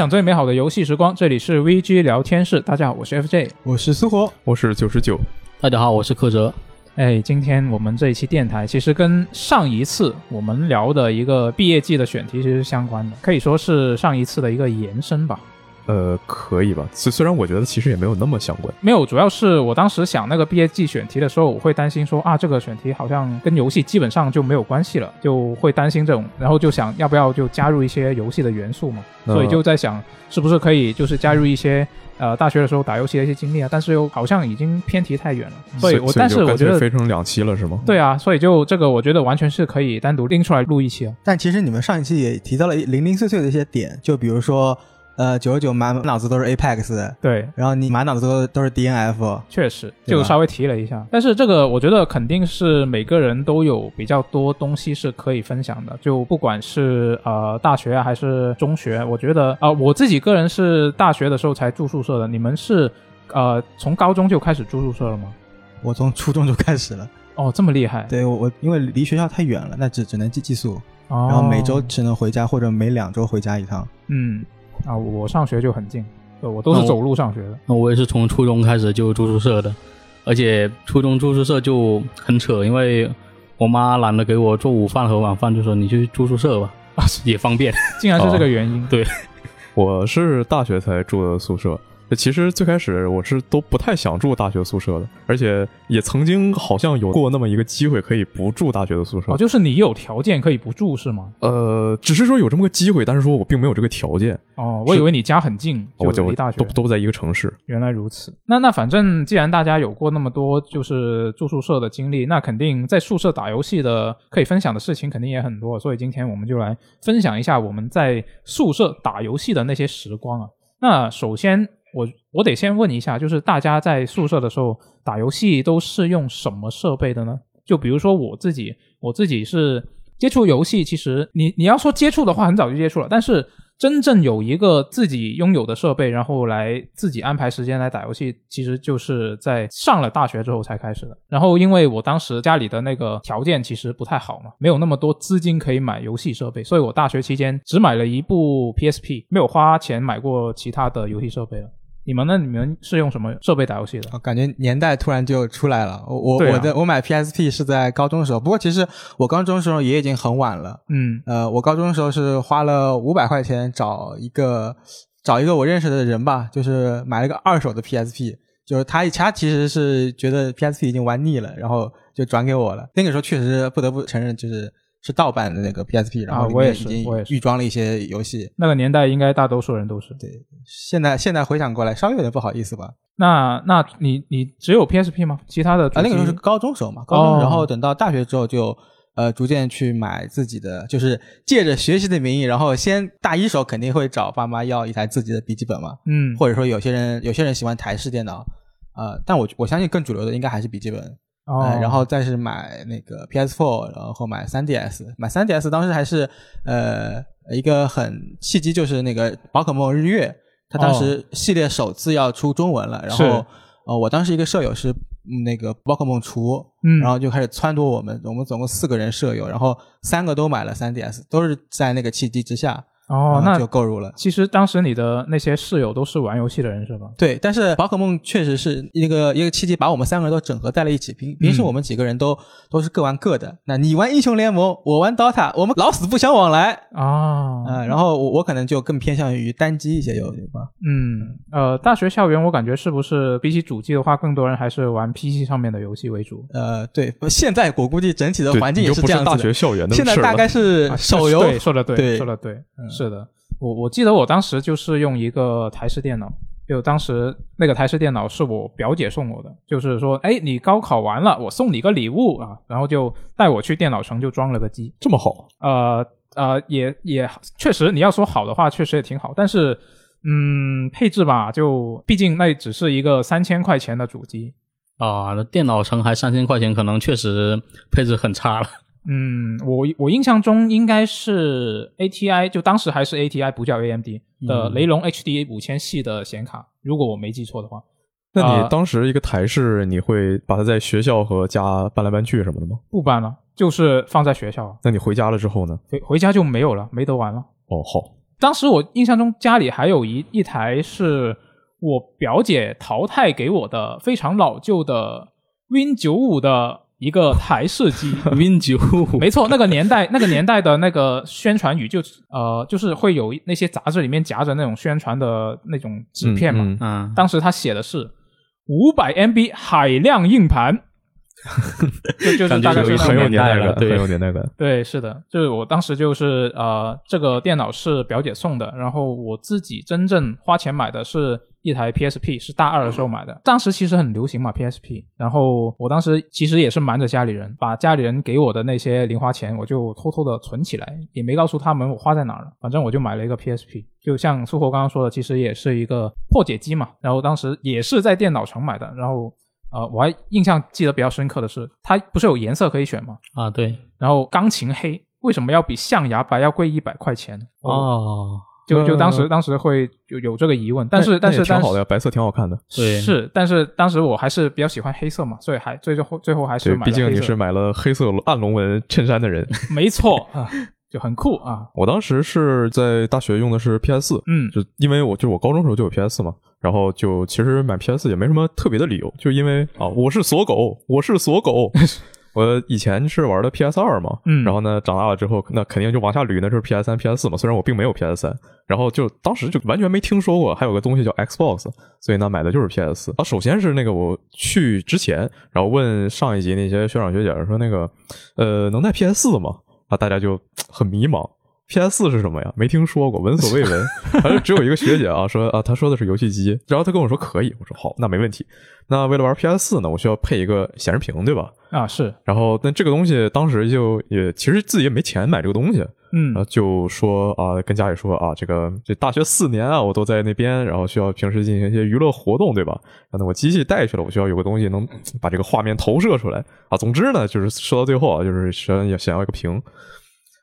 分享最美好的游戏时光，这里是 VG 聊天室。大家好，我是 FJ。我是苏活，我是九十九，大家好，我是柯哲。哎，今天我们这一期电台其实跟上一次我们聊的一个毕业季的选题其实是相关的，可以说是上一次的一个延伸吧。呃，可以吧？虽虽然我觉得其实也没有那么相关，没有，主要是我当时想那个毕业季选题的时候，我会担心说啊，这个选题好像跟游戏基本上就没有关系了，就会担心这种，然后就想要不要就加入一些游戏的元素嘛，嗯所以就在想是不是可以就是加入一些呃大学的时候打游戏的一些经历啊，但是又好像已经偏题太远了，所以我但是我觉得分成两期了是吗？对啊，所以就这个我觉得完全是可以单独拎出来录一期啊。但其实你们上一期也提到了零零碎碎的一些点，就比如说，呃，九十九满脑子都是 Apex，对，然后你满脑子都都是 DNF，确实，就稍微提了一下，但是这个我觉得肯定是每个人都有比较多东西是可以分享的，就不管是呃大学啊还是中学，我觉得啊、呃我自己个人是大学的时候才住宿舍的，你们是呃从高中就开始住宿舍了吗？我从初中就开始了。哦，这么厉害，对我我因为离学校太远了，那只只能寄寄宿，哦、然后每周只能回家或者每两周回家一趟。嗯啊，我上学就很近，呃我都是走路上学的，那我也是从初中开始就住宿舍的，而且初中住宿舍就很扯，因为我妈懒得给我做午饭和晚饭，就说你去住宿舍吧，也方便。竟然是这个原因，对 我是大学才住的宿舍。其实最开始我是都不太想住大学宿舍的，而且也曾经好像有过那么一个机会可以不住大学的宿舍。哦，就是你有条件可以不住是吗？呃，只是说有这么个机会，但是说我并没有这个条件，哦，我以为你家很近，我就离大学都都在一个城市。原来如此，那那反正既然大家有过那么多就是住宿舍的经历，那肯定在宿舍打游戏的可以分享的事情肯定也很多，所以今天我们就来分享一下我们在宿舍打游戏的那些时光啊。那首先我我得先问一下，就是大家在宿舍的时候打游戏都是用什么设备的呢？就比如说我自己，我自己是接触游戏，其实你你要说接触的话，很早就接触了，但是真正有一个自己拥有的设备，然后来自己安排时间来打游戏，其实就是在上了大学之后才开始的。然后因为我当时家里的那个条件其实不太好嘛，没有那么多资金可以买游戏设备，所以我大学期间只买了一部 PSP，没有花钱买过其他的游戏设备了。你们那？你们是用什么设备打游戏的？我感觉年代突然就出来了。我我、啊我的我买 PSP 是在高中的时候，不过其实我高中的时候也已经很晚了。嗯呃，我高中的时候是花了五百块钱找一个找一个我认识的人吧，就是买了个二手的 PSP，就是他他其实是觉得 PSP 已经玩腻了，然后就转给我了。那个时候确实不得不承认，就是是盗版的那个 PSP，然后我也是面已经我也预装了一些游戏。那个年代应该大多数人都是。对，现在现在回想过来，稍微有点不好意思吧。那那你你只有 PSP 吗？其他的啊，那个时候是高中时候嘛，高中，哦然后等到大学之后就呃逐渐去买自己的，就是借着学习的名义，然后先大一时候肯定会找爸妈要一台自己的笔记本嘛，嗯或者说有些人有些人喜欢台式电脑，呃，但我我相信更主流的应该还是笔记本，哦呃，然后再是买那个 PS4，然后买 3DS，买 3DS 当时还是呃一个很契机，就是那个宝可梦日月，它当时系列首次要出中文了，然后呃我当时一个舍友是嗯那个宝可梦厨，嗯。然后就开始撺掇我们，我们总共四个人舍友，然后三个都买了 3DS，都是在那个契机之下，哦，那就购入了。其实当时你的那些室友都是玩游戏的人是吧？对，但是宝可梦确实是一个一个契机，把我们三个人都整合在了一起。平平时我们几个人都、都是各玩各的。那你玩英雄联盟，我玩 DOTA，我们老死不相往来。啊，嗯、然后我我可能就更偏向于单机一些游戏吧。嗯，呃，大学校园我感觉是不是比起主机的话，更多人还是玩 PC 上面的游戏为主？呃，对，现在我估计整体的环境也是不是大这样子的。学校园的事了现在大概是啊手游，对，说的对，对说的对，嗯是的。我我记得我当时就是用一个台式电脑，就当时那个台式电脑是我表姐送我的，就是说，哎，你高考完了，我送你个礼物啊，然后就带我去电脑城就装了个机。这么好，呃呃，也也确实，你要说好的话，确实也挺好，但是嗯，配置吧，就毕竟那只是一个三千块钱的主机，啊，那电脑城还三千块钱，可能确实配置很差了。嗯，我我印象中应该是 ATI，就当时还是 ATI，不叫 AMD 的嗯雷龙 HD 五千系的显卡，如果我没记错的话，那啊你当时一个台式，你会把它在学校和家搬来搬去什么的吗？不搬了，就是放在学校，那你回家了之后呢？回回家就没有了，没得玩了。哦，好，当时我印象中家里还有一一台是我表姐淘汰给我的非常老旧的 Win 九五的一个台式机。Win 九没错，那个年代，那个年代的那个宣传语就呃，就是会有那些杂志里面夹着那种宣传的那种纸片嘛。嗯嗯。啊，当时他写的是五百 MB 海量硬盘，就就是大概是很有年代感，了对。很有年代感。对，是的，就是我当时就是呃，这个电脑是表姐送的，然后我自己真正花钱买的是一台 PSP，是大二的时候买的。当时其实很流行嘛 PSP，然后我当时其实也是瞒着家里人，把家里人给我的那些零花钱，我就偷偷的存起来，也没告诉他们我花在哪儿了。反正我就买了一个 PSP，就像苏活刚刚说的，其实也是一个破解机嘛。然后当时也是在电脑城买的，然后呃，我还印象记得比较深刻的是，它不是有颜色可以选吗？啊，对，然后钢琴黑为什么要比象牙白要贵一百块钱？哦，就就当时呃当时会有有这个疑问，但是但是挺好的呀，白色挺好看的。对是，但是当时我还是比较喜欢黑色嘛，所以还最后最后还是对，毕竟你是买了黑色暗龙纹衬衫的人。没错啊，就很酷啊，我当时是在大学用的是 PS 四，嗯就因为我就我高中时候就有 PS 四嘛，然后就其实买 PS 也没什么特别的理由，就因为啊我是锁狗，我是锁狗。我以前是玩的 PS 二嘛，嗯然后呢，长大了之后，那肯定就往下捋，那就是 PS 三、PS 四嘛。虽然我并没有 PS 三，然后就当时就完全没听说过还有个东西叫 Xbox，所以呢，买的就是 PS 四。啊，首先是那个我去之前，然后问上一集那些学长学姐说那个，呃，能带 PS 四吗？啊，大家就很迷茫。PS 四是什么呀？没听说过，闻所未闻。反正只有一个学姐啊，说啊，她说的是游戏机，然后她跟我说可以，我说好，那没问题。那为了玩 PS 四呢，我需要配一个显示屏，对吧？啊是，然后但这个东西当时就也其实自己也没钱买这个东西，嗯然后就说啊，跟家里说啊，这个这大学四年啊，我都在那边，然后需要平时进行一些娱乐活动，对吧？然后，我机器带去了，我需要有个东西能把这个画面投射出来啊。总之呢，就是说到最后啊，就是想要想要一个屏，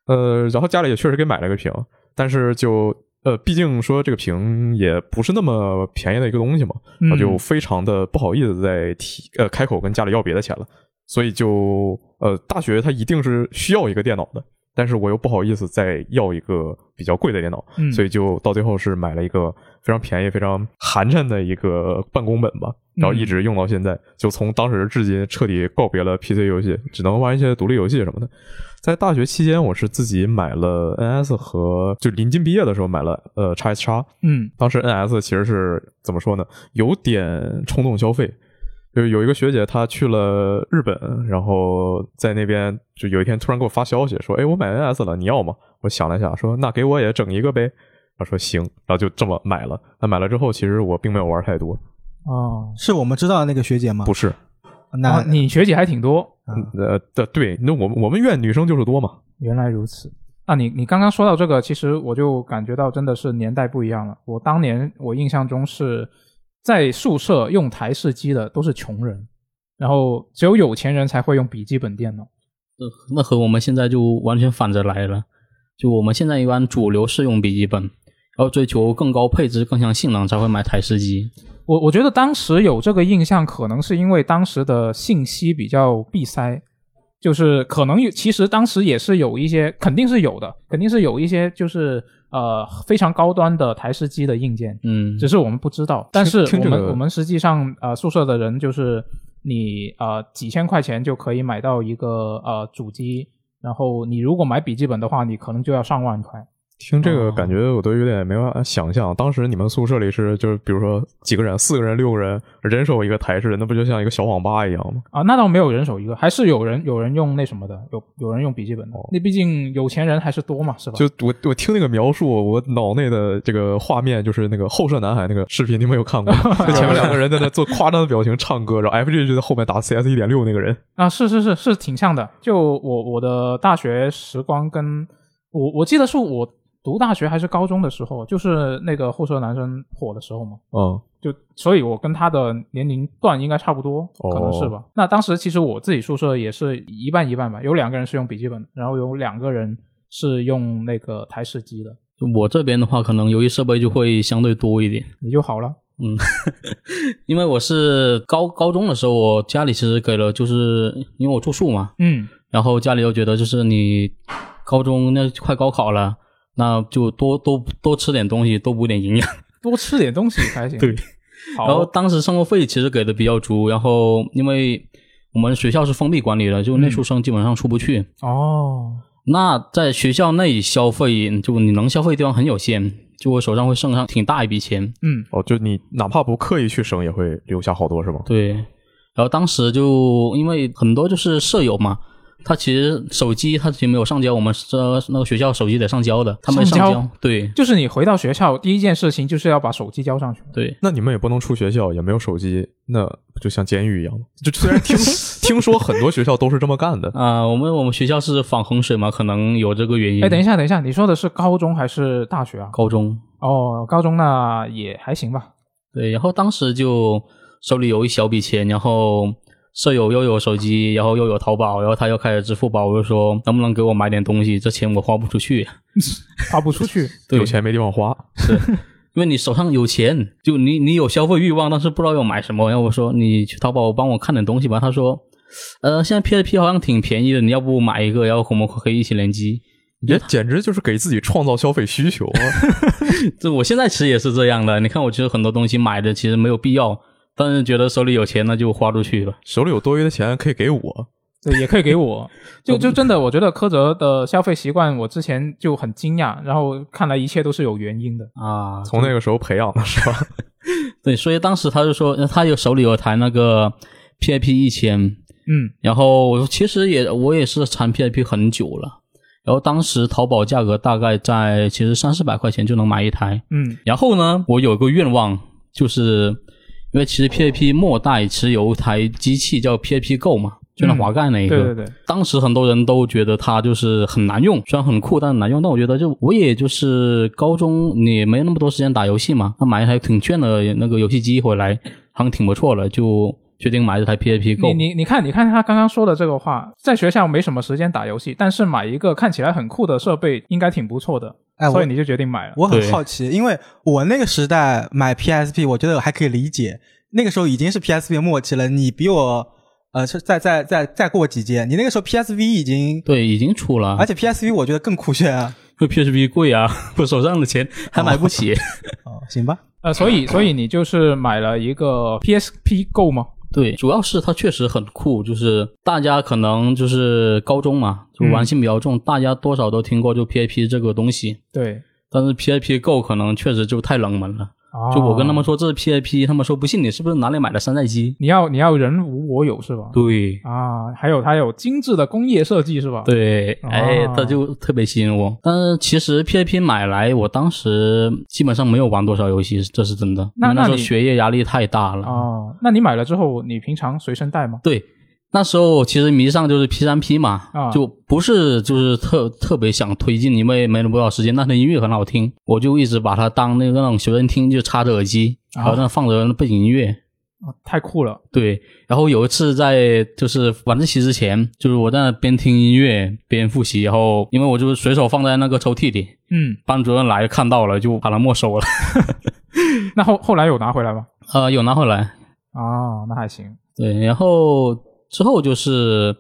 呃，然后家里也确实给买了个屏，但是就呃，毕竟说这个屏也不是那么便宜的一个东西嘛，嗯我就非常的不好意思再提呃开口跟家里要别的钱了，所以就呃大学它一定是需要一个电脑的，但是我又不好意思再要一个比较贵的电脑，嗯所以就到最后是买了一个非常便宜、非常寒碜的一个办公本吧，然后一直用到现在，就从当时至今彻底告别了 PC 游戏，只能玩一些独立游戏什么的。在大学期间，我是自己买了 NS 和就临近毕业的时候买了呃 x S x 嗯当时 NS 其实是怎么说呢？有点冲动消费，就是有一个学姐她去了日本，然后在那边就有一天突然给我发消息说：“哎，我买 NS 了，你要吗？”我想了一下，说：“那给我也整一个呗。”她说：“行。”然后就这么买了。那买了之后，其实我并没有玩太多，哦，是我们知道的那个学姐吗？不是，那啊你学姐还挺多，呃，对对，那我们我们院女生就是多嘛。原来如此。啊，你你刚刚说到这个，其实我就感觉到真的是年代不一样了。我当年我印象中是在宿舍用台式机的都是穷人，然后只有有钱人才会用笔记本电脑。呃那和我们现在就完全反着来了。就我们现在一般主流是用笔记本，然后追求更高配置、更强性能才会买台式机。我我觉得当时有这个印象，可能是因为当时的信息比较闭塞，就是可能有，其实当时也是有一些，肯定是有的，肯定是有一些就是呃非常高端的台式机的硬件，嗯，只是我们不知道。但是我们、这个我们实际上呃宿舍的人就是你呃几千块钱就可以买到一个呃主机，然后你如果买笔记本的话，你可能就要上万块。听这个哦感觉我都有点没办法想象，当时你们宿舍里是就是比如说几个人，四个人、六个人，人手一个台式，那不就像一个小网吧一样吗？啊，那倒没有人手一个，还是有人有人用那什么的，有有人用笔记本的。那毕竟有钱人还是多嘛，是吧？就我我听那个描述，我脑内的这个画面就是那个后舍男孩那个视频，你们有看过？就前面两个人在那做夸张的表情唱歌，然后 FG 就在后面打 CS 一点六那个人。啊，是是是是挺像的。就我我的大学时光跟我我记得是我读大学还是高中的时候，就是那个后舍男生火的时候嘛。嗯，就所以，我跟他的年龄段应该差不多，哦可能是吧。那当时其实我自己宿舍也是一半一半吧，有两个人是用笔记本，然后有两个人是用那个台式机的，我这边的话，可能由于设备就会相对多一点。你就好了。嗯，因为我是高高中的时候，我家里其实给了，就是因为我住宿嘛，嗯然后家里又觉得就是你高中那快高考了，那就多多多吃点东西，多补点营养。多吃点东西才行。对，然后，当时生活费其实给的比较足，然后因为我们学校是封闭管理的，就内宿生基本上出不去。哦，那在学校内消费，就你能消费的地方很有限，就我手上会剩上挺大一笔钱。嗯，哦，就你哪怕不刻意去省，也会留下好多，是吗？对，然后当时就因为很多就是舍友嘛，他其实手机他其实没有上交，我们这那个学校手机得上交的，他没上交上交。对就是你回到学校第一件事情就是要把手机交上去。对，那你们也不能出学校，也没有手机，那不就像监狱一样吗？就虽然听 听说很多学校都是这么干的，啊、我们我们学校是防衡水嘛，可能有这个原因。哎，等一下，等一下，你说的是高中还是大学啊？高中哦，高中那也还行吧。对，然后当时就手里有一小笔钱，然后舍友又有手机，然后又有淘宝，然后他又开始支付宝，我就说能不能给我买点东西？这钱我花不出去，花不出去。对有钱没地方花。是因为你手上有钱，就你你有消费欲望，但是不知道要买什么。然后我说你去淘宝帮我看点东西吧。他说，呃，现在 PSP 好像挺便宜的，你要不买一个，然后我们可以一起联机。也简直就是给自己创造消费需求啊！这 我现在其实也是这样的。你看，我其实很多东西买的其实没有必要，但是觉得手里有钱，那就花出去了。手里有多余的钱可以给我，对，也可以给我。就就真的，我觉得柯泽的消费习惯，我之前就很惊讶，然后看来一切都是有原因的。啊，从那个时候培养的是吧？对，所以当时他就说，呃他有手里有台那个 PIP 一千，嗯，然后我其实也我也是缠 PIP 很久了，然后当时淘宝价格大概在其实三四百块钱就能买一台，嗯，然后呢，我有一个愿望，就是因为其实 PAP 末代其实有一台机器叫 PAP Go 嘛，就那滑盖那一个，对对对，当时很多人都觉得它就是很难用，虽然很酷，但很难用。但我觉得就我也就是高中你没那么多时间打游戏嘛，那买一台挺炫的那个游戏机回来，好像挺不错的，就决定买这台 PAP Go 你。你你看，你看他刚刚说的这个话，在学校没什么时间打游戏，但是买一个看起来很酷的设备应该挺不错的，哎，所以你就决定买了。我很好奇，因为我那个时代买 PSP，我觉得还可以理解，那个时候已经是 PSP 末期了，你比我呃是再再再再过几届，你那个时候 PSV 已经，对，已经出了，而且 PSV 我觉得更酷炫啊。因为 PSV 贵啊，我手上的钱还买不起。哦，行吧，呃，所以所以你就是买了一个 PSP Go 吗？对，主要是它确实很酷，就是大家可能就是高中嘛，就玩性比较重，大家多少都听过就 PIP 这个东西，对，但是 PIP Go 可能确实就太冷门了。啊就我跟他们，说这是 P I P，他们说不信你是不是哪里买的山寨机？你要你要人无我有是吧？对啊，还有它有精致的工业设计是吧？，对，哎哦，这就特别吸引我。但是其实 P I P 买来，我当时基本上没有玩多少游戏，这是真的。那时候学业压力太大了。啊，那你买了之后，你平常随身带吗？对，那时候其实迷上就是 P 三 P 嘛，啊就不是就是特特别想推进，因为没那么多少时间，但是音乐很好听，我就一直把它当那个那种学生听，就插着耳机，啊然后那放着背景音乐。啊太酷了，对，然后有一次在就是晚自习之前，就是我在那边听音乐边复习，然后因为我就是随手放在那个抽屉里，嗯，班主任来看到了就把它没收了。那后后来有拿回来吗？呃，有拿回来。啊，那还行，对，然后之后就是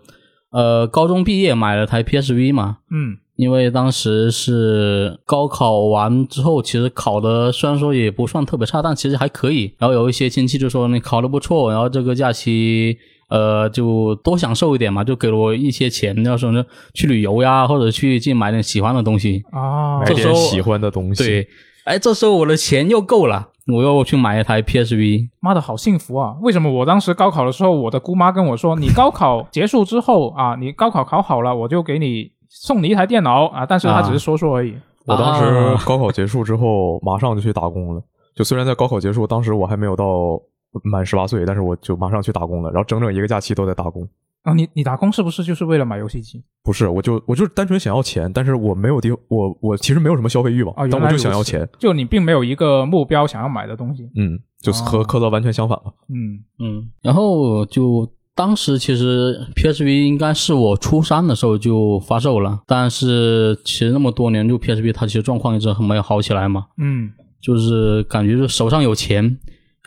呃高中毕业买了台 PSV 嘛，嗯因为当时是高考完之后，其实考的虽然说也不算特别差，但其实还可以。然后有一些亲戚就说你考的不错，然后这个假期呃就多享受一点嘛，就给了我一些钱，要说呢去旅游呀，或者去去买点喜欢的东西。啊买，这时候点喜欢的东西。对，哎，这时候我的钱又够了，我又去买一台 PSV。妈的好幸福啊！为什么我当时高考的时候，我的姑妈跟我说，你高考结束之后啊，你高考考好了，我就给你送你一台电脑啊，但是她只是说说而已。我当啊时高考结束之后，马上就去打工了。就虽然在高考结束，当时我还没有到满十八岁，但是我就马上去打工了，然后整整一个假期都在打工。啊，你你打工是不是就是为了买游戏机？不是，我就我就是单纯想要钱，但是我没有地，我我其实没有什么消费欲望，啊，原但我就想要钱。，就你并没有一个目标想要买的东西。嗯，就是和哦科德完全相反了。嗯嗯，然后就当时其实 PSV 应该是我初三的时候就发售了，但是其实那么多年，就 PSV 它其实状况一直很没有好起来嘛，嗯就是感觉就手上有钱，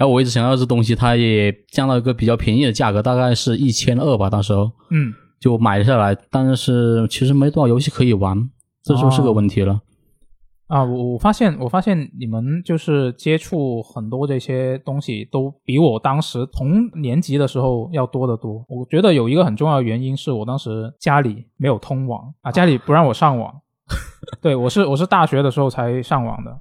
然后我一直想要这东西，它也降到一个比较便宜的价格，大概是一千二吧，当时候嗯，就买下来，但是其实没多少游戏可以玩，这就是个问题了。啊，我我发现，我发现你们就是接触很多这些东西，都比我当时同年级的时候要多得多。我觉得有一个很重要的原因是我当时家里没有通网啊，家里不让我上网。对我是我是大学的时候才上网的。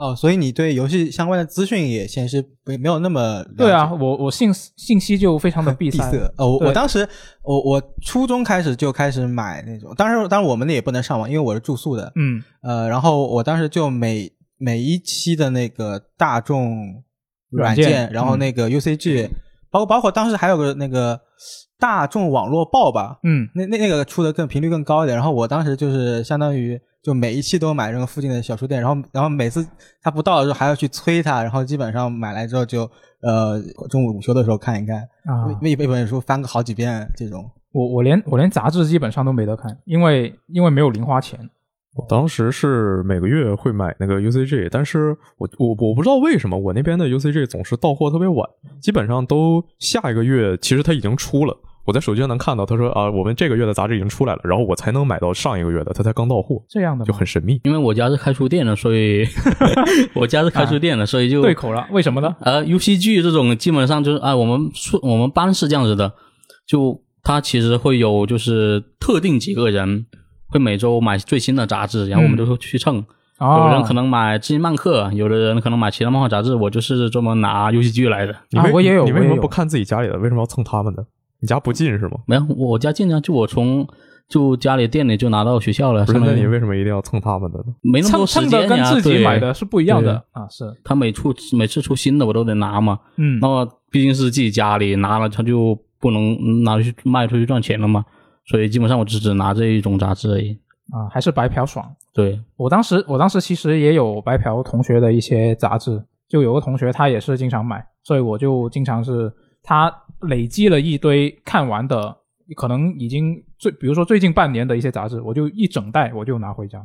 哦，所以你对游戏相关的资讯也显示没没有那么对啊，我我信信息就非常的 闭塞。闭塞。哦，我我当时我我初中开始就开始买那种，当然当然我们那也不能上网，因为我是住宿的。嗯呃，然后我当时就每每一期的那个大众软软件然后那个 UCG，、包括包括当时还有个那个大众网络报吧，嗯那那那个出的更频率更高一点。然后我当时就是相当于就每一期都买这个附近的小书店，然后然后每次他不到的时候还要去催他，然后基本上买来之后就呃中午午休的时候看一看，啊，一一本书翻个好几遍这种。我我连我连杂志基本上都没得看，因为因为没有零花钱。我当时是每个月会买那个 UCG，但是我我我不知道为什么我那边的 UCG 总是到货特别晚，基本上都下一个月其实它已经出了，我在手机上能看到他说啊我们这个月的杂志已经出来了，然后我才能买到上一个月的，它才刚到货，这样的就很神秘。因为我家是开书店的，所以 我家是开书店的，所以就对口了，为什么呢？呃，UCG 这种基本上就是啊、我们宿我们班是这样子的，就他其实会有就是特定几个人会每周买最新的杂志，然后我们就会去蹭。哦，有人可能买《知音漫客》，有的人可能买其他漫画杂志，我就是专门拿游戏机来的。你为、啊我也有你为什么不看自己家里的？为什么要蹭他们的？你家不近是吗？没有，我家近啊，就我从就家里店里就拿到学校了。那你为什么一定要蹭他们的呢？没那么蹭多时间蹭的跟呀对自己买的是不一样的啊，是，他每出每次出新的我都得拿嘛，嗯那么毕竟是自己家里拿了，他就不能嗯拿去卖出去赚钱了嘛，所以基本上我只只拿这一种杂志而已。啊，还是白嫖爽。对，我当时我当时其实也有白嫖同学的一些杂志，就有个同学他也是经常买，所以我就经常是他累积了一堆看完的，可能已经最比如说最近半年的一些杂志，我就一整袋我就拿回家。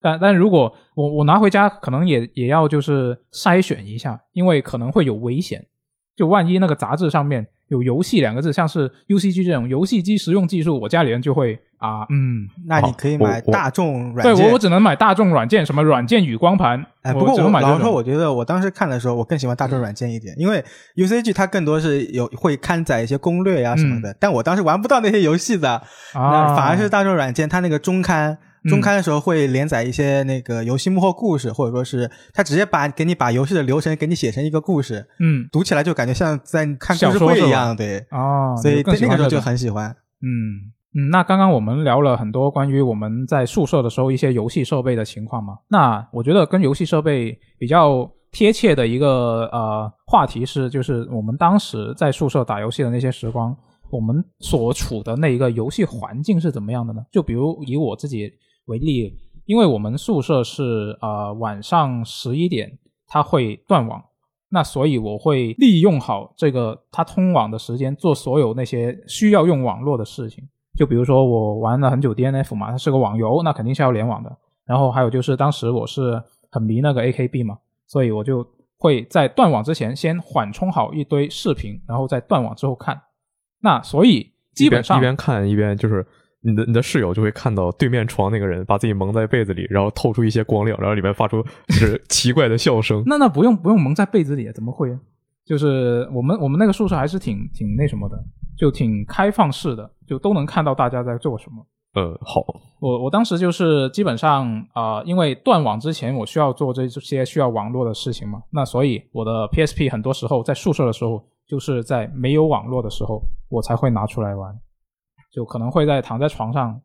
但但如果我我拿回家，可能也也要就是筛选一下，因为可能会有危险。就万一那个杂志上面有“游戏”两个字，像是 UCG 这种游戏机实用技术，我家里人就会啊，嗯，那你可以买大众软件。对我我只能买大众软件，什么软件与光盘。哎，不过我老实说，我觉得我当时看的时候，我更喜欢大众软件一点，因为 UCG 它更多是有会刊载一些攻略呀什么的，但我当时玩不到那些游戏的，啊，反而是大众软件它那个中刊。中刊的时候会连载一些那个游戏幕后故事，或者说是他直接把给你把游戏的流程给你写成一个故事，嗯读起来就感觉像在看故事小说一样，对，哦，所以对那个时候就很喜欢。嗯嗯。那刚刚我们聊了很多关于我们在宿舍的时候一些游戏设备的情况嘛，那我觉得跟游戏设备比较贴切的一个呃话题是，就是我们当时在宿舍打游戏的那些时光，我们所处的那一个游戏环境是怎么样的呢？就比如以我自己为例，因为我们宿舍是呃晚上十一点它会断网，那所以我会利用好这个它通网的时间，做所有那些需要用网络的事情。就比如说我玩了很久 DNF 嘛，它是个网游，那肯定是要联网的。然后还有就是当时我是很迷那个 AKB 嘛，所以我就会在断网之前先缓冲好一堆视频，然后在断网之后看。那所以基本上一边一边看一边就是你的你的室友就会看到对面床那个人把自己蒙在被子里，然后透出一些光亮，然后里面发出就是 奇怪的笑声。那那不用不用蒙在被子里，怎么会？就是我们我们那个宿舍还是挺挺那什么的，就挺开放式的，就都能看到大家在做什么。呃，好，我我当时就是基本上啊、呃因为断网之前我需要做这些需要网络的事情嘛，那所以我的 PSP 很多时候在宿舍的时候，就是在没有网络的时候，我才会拿出来玩，就可能会在躺在床上，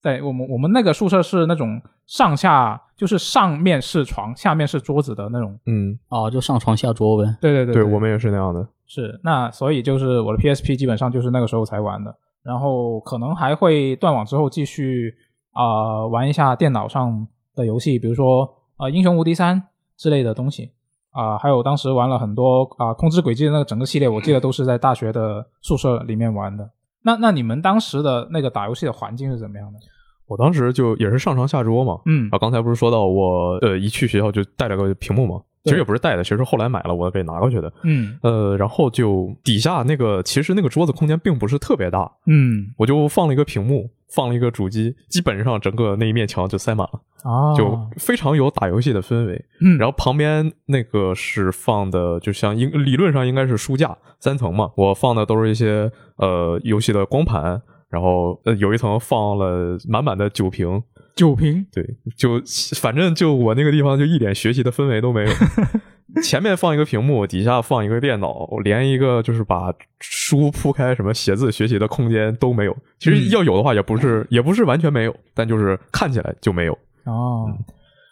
在我们我们那个宿舍是那种上下就是上面是床，下面是桌子的那种，嗯，哦，就上床下桌呗。对对对对我们也是那样的。是，那所以就是我的 PSP 基本上就是那个时候才玩的，然后可能还会断网之后继续啊、呃玩一下电脑上的游戏，比如说呃英雄无敌三之类的东西啊、还有当时玩了很多啊、控制轨迹的那个整个系列，我记得都是在大学的宿舍里面玩的。那那你们当时的那个打游戏的环境是怎么样的？我当时就也是上床下桌嘛。嗯啊，刚才不是说到我呃一去学校就带了个屏幕嘛？其实也不是带的，其实是后来买了我给拿过去的。嗯呃，然后就底下那个其实那个桌子空间并不是特别大，嗯我就放了一个屏幕，放了一个主机，基本上整个那一面墙就塞满了，啊，就非常有打游戏的氛围。嗯，然后旁边那个是放的，就像应理论上应该是书架三层嘛，我放的都是一些呃游戏的光盘，然后呃有一层放了满满的酒瓶，酒瓶对，就反正就我那个地方就一点学习的氛围都没有。前面放一个屏幕，底下放一个电脑，连一个就是把书铺开、什么写字学习的空间都没有。其实要有的话，也不是、也不是完全没有，但就是看起来就没有。哦，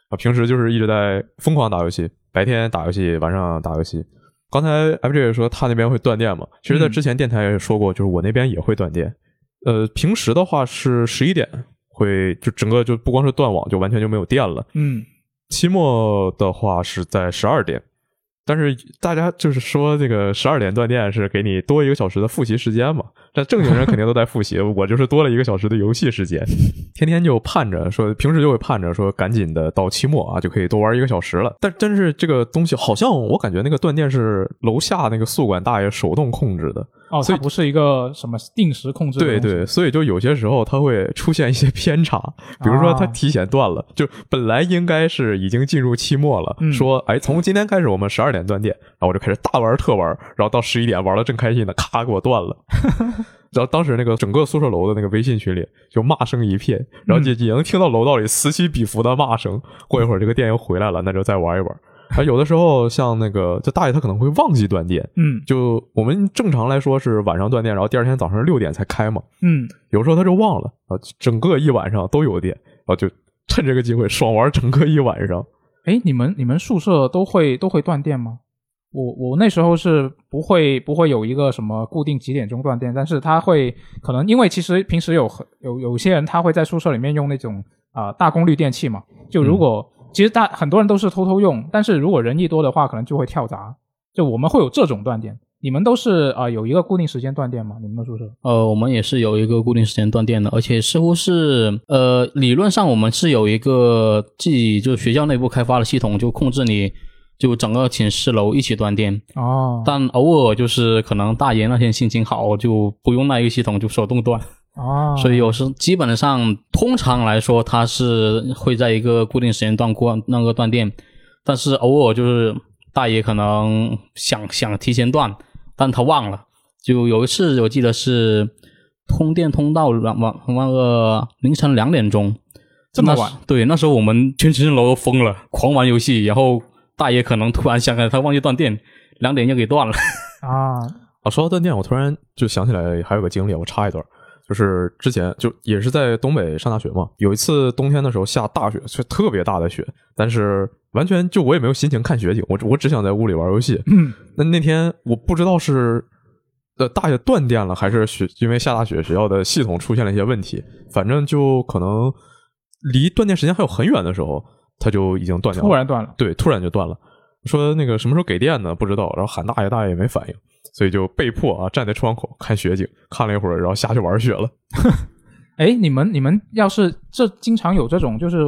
啊，平时就是一直在疯狂打游戏，白天打游戏，晚上打游戏。刚才 FJ 也说他那边会断电嘛，其实，在之前电台也说过，就是我那边也会断电。呃，平时的话是十一点会就整个就不光是断网，就完全就没有电了。嗯，期末的话是在十二点，但是大家就是说这个十二点断电是给你多一个小时的复习时间嘛？但正经人肯定都在复习，我就是多了一个小时的游戏时间，天天就盼着说，平时就会盼着说赶紧的到期末啊，就可以多玩一个小时了。但但是这个东西好像我感觉那个断电是楼下那个宿管大爷手动控制的，哦，所以不是一个什么定时控制的，对对，所以就有些时候它会出现一些偏差，比如说它提前断了，就本来应该是已经进入期末了，嗯说哎从今天开始我们十二点断电，然后我就开始大玩特玩，然后到十一点玩的正开心呢，咔给我断了。然后当时那个整个宿舍楼的那个微信群里就骂声一片，然后也也能听到楼道里此起彼伏的骂声。过一会儿这个电又回来了，那就再玩一玩。啊，有的时候像那个就大爷他可能会忘记断电，嗯就我们正常来说是晚上断电，然后第二天早上六点才开嘛。嗯，有时候他就忘了啊，整个一晚上都有电，然后就趁这个机会爽玩整个一晚上。哎，你们你们宿舍都会都会断电吗？我我那时候是不会不会有一个什么固定几点钟断电，但是他会可能因为其实平时有很有有些人他会在宿舍里面用那种啊、大功率电器嘛，就如果、其实大很多人都是偷偷用，但是如果人一多的话，可能就会跳闸，就我们会有这种断电。你们都是啊、有一个固定时间断电吗？你们的宿舍？呃，我们也是有一个固定时间断电的，而且似乎是呃，理论上我们是有一个自己就学校内部开发的系统，就控制你就整个寝室楼一起断电。哦但偶尔就是可能大爷那天心情好，就不用那一个系统，就手动断。哦，所以有时基本上通常来说，它是会在一个固定时间段过那个断电，但是偶尔就是大爷可能想想提前断，但他忘了。就有一次我记得是通电通到晚晚那个凌晨两点钟，这么晚？对，那时候我们全寝室楼都疯了，狂玩游戏，然后大爷可能突然想起来他忘记断电，两点就给断了。啊，啊，说到断电，我突然就想起来还有个经历，我插一段，就是之前就也是在东北上大学嘛，有一次冬天的时候下大雪，是特别大的雪，但是完全就我也没有心情看雪景，我我只想在屋里玩游戏。嗯那那天我不知道是呃大爷断电了，还是学因为下大雪学校的系统出现了一些问题，反正就可能离断电时间还有很远的时候，它就已经断掉了。突然断了。对，突然就断了。说那个什么时候给电呢？不知道。然后喊大爷，大爷也没反应，所以就被迫啊站在窗口看雪景，看了一会儿，然后下去玩雪了。哎，你们你们要是这经常有这种就是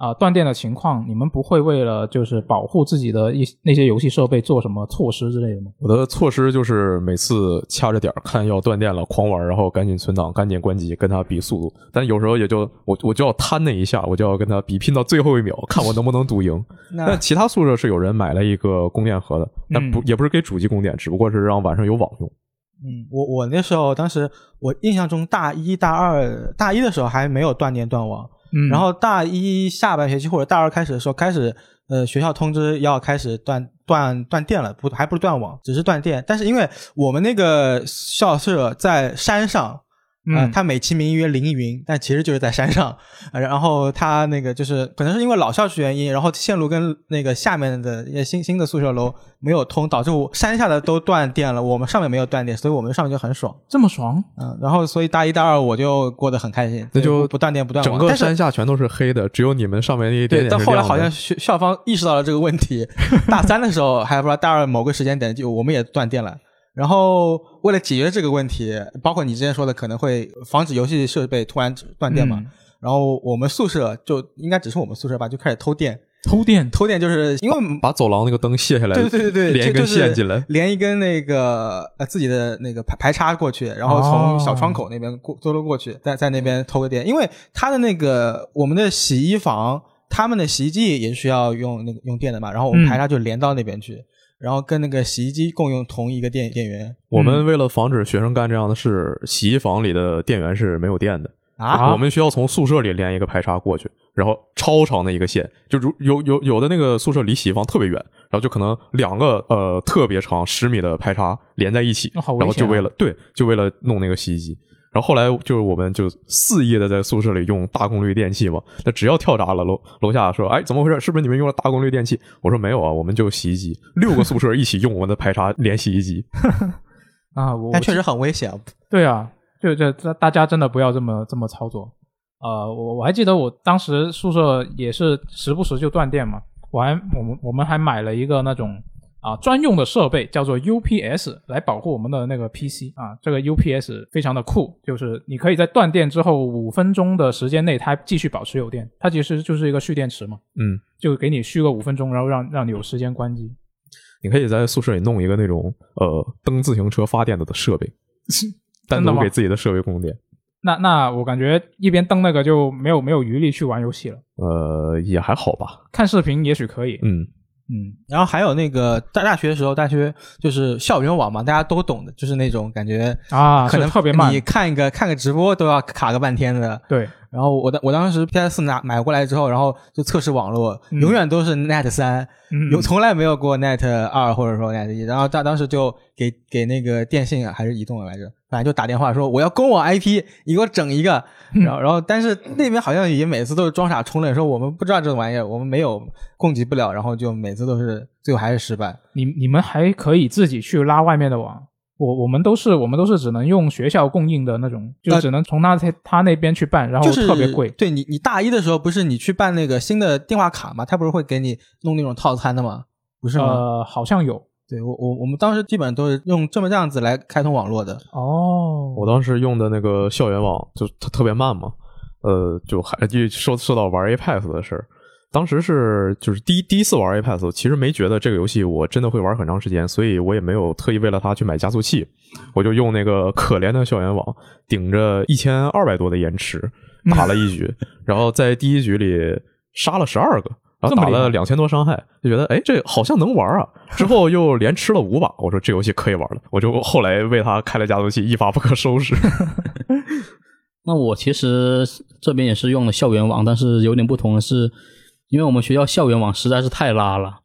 啊、断电的情况，你们不会为了就是保护自己的一那些游戏设备做什么措施之类的吗？我的措施就是每次掐着点儿看要断电了，狂玩，然后赶紧存档，赶紧关机，跟他比速度。但有时候也就我我就要贪那一下，我就要跟他比拼到最后一秒，看我能不能赌赢。那但其他宿舍是有人买了一个供电盒的，但不、嗯也不是给主机供电，只不过是让晚上有网用。嗯，我我那时候当时我印象中大一大二大一的时候还没有断电断网，嗯，然后大一下半学期或者大二开始的时候开始，呃，学校通知要开始断断断电了，不还不是断网，只是断电。但是因为我们那个校舍在山上。呃，嗯它美其名曰凌云，但其实就是在山上。呃然后它那个就是可能是因为老校区原因，然后线路跟那个下面的一些新新的宿舍楼没有通，导致我山下的都断电了，我们上面没有断电，所以我们上面就很爽。这么爽，嗯，然后所以大一大二我就过得很开心，那就不不断电不断网。整个山下全都是黑的，只有你们上面那一点对，点但后来好像学校方意识到了这个问题，大三的时候还不知道大二某个时间点就我们也断电了。然后为了解决这个问题，包括你之前说的可能会防止游戏设备突然断电嘛，嗯。然后我们宿舍就应该只是我们宿舍吧，就开始偷电，偷电，偷电就是因为把走廊那个灯卸下来，对对对对，连一根线进来。连一根那个呃自己的那个排排插过去，然后从小窗口那边过坐了过去，在在那边偷个电，因为他的那个我们的洗衣房，他们的洗衣机也需要用那个用电的嘛，然后我们嗯排插就连到那边去，然后跟那个洗衣机共用同一个电电源我们为了防止学生干这样的事，洗衣房里的电源是没有电的。啊我们需要从宿舍里连一个排插过去，然后超长的一个线，就如有有有的那个宿舍离洗衣房特别远，然后就可能两个呃特别长十米的排插连在一起，然后就为了对就为了弄那个洗衣机。然后后来就是我们就肆意的在宿舍里用大功率电器嘛，那只要跳闸了，楼楼下说，哎，怎么回事？是不是你们用了大功率电器？我说没有啊，我们就洗衣机，六个宿舍一起用我们的排查连洗衣机。啊，我但确实很危险啊。对啊，就这这大家真的不要这么这么操作。呃，我我还记得我当时宿舍也是时不时就断电嘛，我还我们我们还买了一个那种啊专用的设备，叫做 UPS 来保护我们的那个 PC 啊。这个 UPS 非常的酷，就是你可以在断电之后五分钟的时间内，它继续保持有电，它其实就是一个蓄电池嘛，嗯，就给你蓄个五分钟，然后让让你有时间关机。你可以在宿舍里弄一个那种呃蹬自行车发电的的设备，单独给自己的设备供电。那那我感觉一边蹬那个就没有没有余力去玩游戏了，呃，也还好吧。看视频也许可以。嗯，嗯，然后还有那个大大学的时候，大学就是校园网嘛，大家都懂的，就是那种感觉啊，可能特别慢你。看一个看个直播都要卡个半天的。对，然后我当我当时 PS 四拿买过来之后，然后就测试网络，嗯永远都是 Net 三、嗯，有从来没有过 Net 二或者说 Net 一。然后他当时就给给那个电信啊还是移动来着，反正就打电话说我要公网 IP，你给我整一个。嗯然后然后但是那边好像也每次都是装傻充愣，说我们不知道这种玩意儿，我们没有供给不了，然后就每次都是最后还是失败。你你们还可以自己去拉外面的网。我我们都是我们都是只能用学校供应的那种，就呃只能从他他他那边去办，然后就特别贵。对你，你大一的时候不是你去办那个新的电话卡嘛？他不是会给你弄那种套餐的吗？不是吗？呃，好像有对我我我们当时基本上都是用这么这样子来开通网络的。哦。我当时用的那个校园网就特特别慢嘛，呃，就还就说说到玩 Apex 的事儿。当时是就是第一第一次玩 Apex，其实没觉得这个游戏我真的会玩很长时间，所以我也没有特意为了它去买加速器，我就用那个可怜的校园网，顶着一千二百多的延迟打了一局，然后在第一局里杀了十二个。然后打了两千多伤害，就觉得哎，这好像能玩啊。之后又连吃了五把，我说这游戏可以玩了。我就后来为它开了加速器，一发不可收拾。那我其实这边也是用了校园网，但是有点不同的是，因为我们学校校园网实在是太拉了，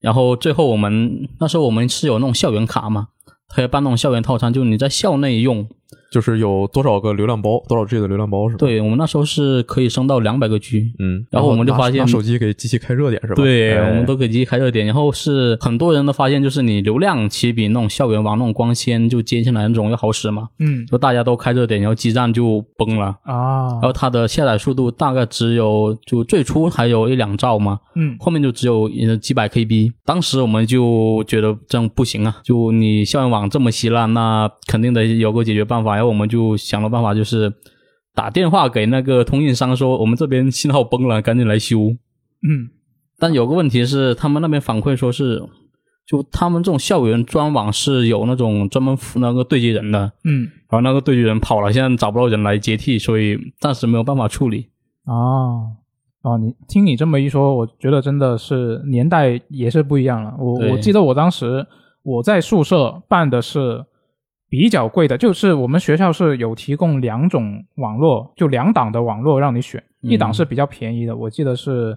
然后最后我们那时候我们是有那种校园卡嘛，可以办那种校园套餐，就是你在校内用，就是有多少个流量包，多少 G 的流量包是吧？，对我们那时候是可以升到两百个 G，嗯，然后我们就发现拿手机给机器开热点是吧？对，哎我们都给机器开热点，然后是很多人都发现，就是你流量其实比那种校园网那种光纤就接进来那种要好使嘛，嗯就大家都开热点，然后基站就崩了。啊然，后它的下载速度大概只有，就最初还有一两兆嘛，嗯后面就只有呃几百 KB。当时我们就觉得这样不行啊，就你校园网这么稀烂，那肯定得有个解决办法。然后我们就想了办法，就是打电话给那个通信商说，我们这边信号崩了，赶紧来修。嗯但有个问题是，他们那边反馈说是，就他们这种校园专网是有那种专门服那个对接人的，嗯然后那个对接人跑了，现在找不到人来接替，所以暂时没有办法处理。哦哦，你听你这么一说，我觉得真的是年代也是不一样了。我我记得我当时我在宿舍办的是比较贵的，就是我们学校是有提供两种网络，就两档的网络让你选，一档是比较便宜的，我记得是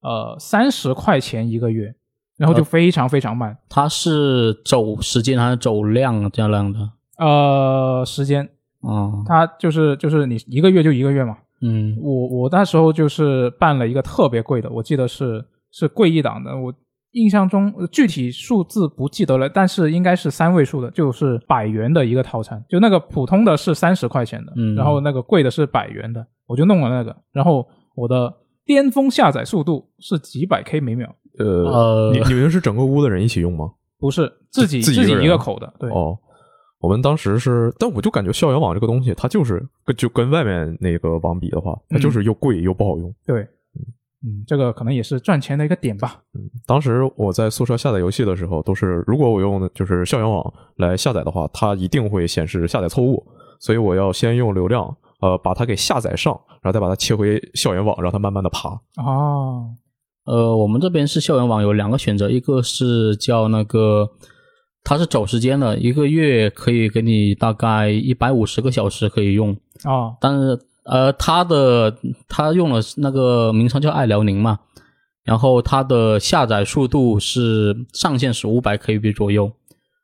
呃三十块钱一个月，然后就非常非常慢。它是走时间还是走量这样的？呃，时间啊，它就是就是你一个月就一个月嘛。嗯，我我那时候就是办了一个特别贵的，我记得是是贵一档的，我印象中呃具体数字不记得了，但是应该是三位数的，就是百元的一个套餐，就那个普通的是三十块钱的，嗯。然后那个贵的是百元的，我就弄了那个，然后我的巅峰下载速度是几百 K 每秒，呃，呃你你们是整个屋的人一起用吗？不是自己自己一个人一个口的，对，哦，我们当时是，但我就感觉校园网这个东西，它就是跟就跟外面那个网比的话，它就是又贵又不好用。对，嗯，这个可能也是赚钱的一个点吧。嗯当时我在宿舍下载游戏的时候，都是如果我用的就是校园网来下载的话，它一定会显示下载错误，所以我要先用流量，呃，把它给下载上，然后再把它切回校园网，让它慢慢的爬。哦，呃，我们这边是校园网有两个选择，一个是叫那个，它是走时间的，一个月可以给你大概一百五十个小时可以用，哦，但是呃，它的它用了那个名称叫爱辽宁嘛，然后它的下载速度是上限是五百 KB 左右，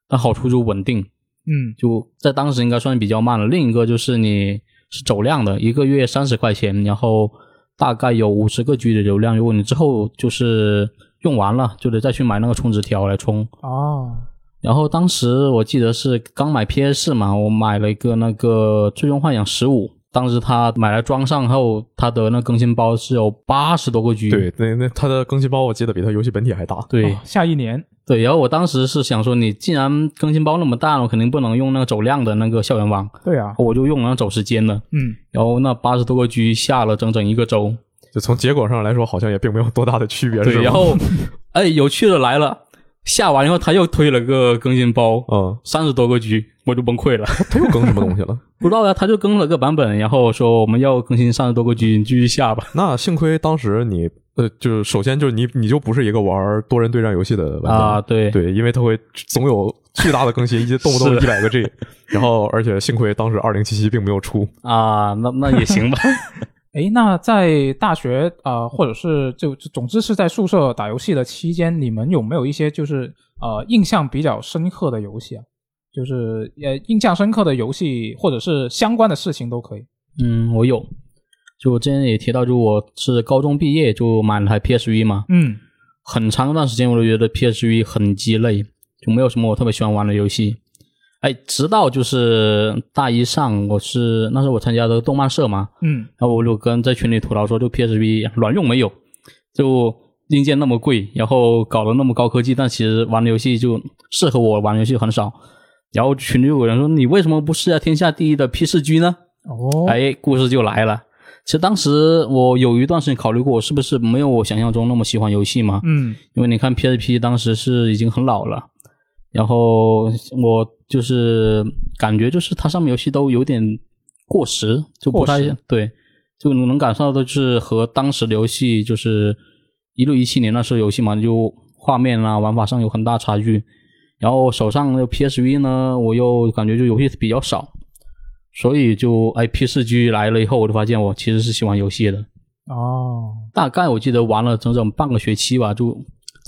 但好处就稳定，嗯，就在当时应该算是比较慢了。另一个就是你是走量的，一个月三十块钱，然后大概有五十个 G 的流量，如果你之后就是用完了，就得再去买那个充值条来充。哦，然后当时我记得是刚买 PS 嘛，我买了一个那个《最终幻想十五》，当时他买来装上后，他的那更新包是有八十多个 G。对，那那他的更新包我记得比他游戏本体还大。对哦下一年，对，然后我当时是想说，你既然更新包那么大，我肯定不能用那个走量的那个校园网，对啊，我就用那走时间的。嗯，然后那八十多个 G 下了整整一个周。就从结果上来说，好像也并没有多大的区别，对，然后哎，有趣的来了，下完以后他又推了个更新包，嗯，三十多个 G，我就崩溃了。他又更什么东西了？不知道呀，他就更了个版本，然后说我们要更新三十多个 G，你继续下吧。那幸亏当时你呃，就是首先就是你你就不是一个玩多人对战游戏的玩家啊，对对，因为它会总有巨大的更新，一动不动是一百个 G，然后而且幸亏当时二零七七并没有出，啊，那那也行吧。诶，那在大学啊、呃或者是就就总之是在宿舍打游戏的期间，你们有没有一些就是呃印象比较深刻的游戏啊？就是呃印象深刻的游戏或者是相关的事情都可以。嗯，我有，就我之前也提到，就我是高中毕业就买了台 PSV 嘛，嗯很长一段时间我都觉得 PSV 很鸡肋，就没有什么我特别喜欢玩的游戏。哎，直到就是大一上，我是那时候我参加的动漫社嘛，嗯然后我就跟在群里吐槽说，就 PSV 卵用没有，就硬件那么贵，然后搞得那么高科技，但其实玩的游戏就适合我玩游戏很少。然后群里有人说，你为什么不试下天下第一的 P 四 G 呢？哦，哎，故事就来了。其实当时我有一段时间考虑过，我是不是没有我想象中那么喜欢游戏嘛？嗯因为你看 PSP 当时是已经很老了，然后我就是感觉就是它上面游戏都有点过时，就不太过时对，就能感受到的就是和当时的游戏就是一六一七年那时候游戏嘛，就画面啊玩法上有很大差距。然后手上的 PSV 呢，我又感觉就游戏比较少，所以就 IP 四 G 来了以后，我就发现我其实是喜欢游戏的。哦，大概我记得玩了整整半个学期吧，就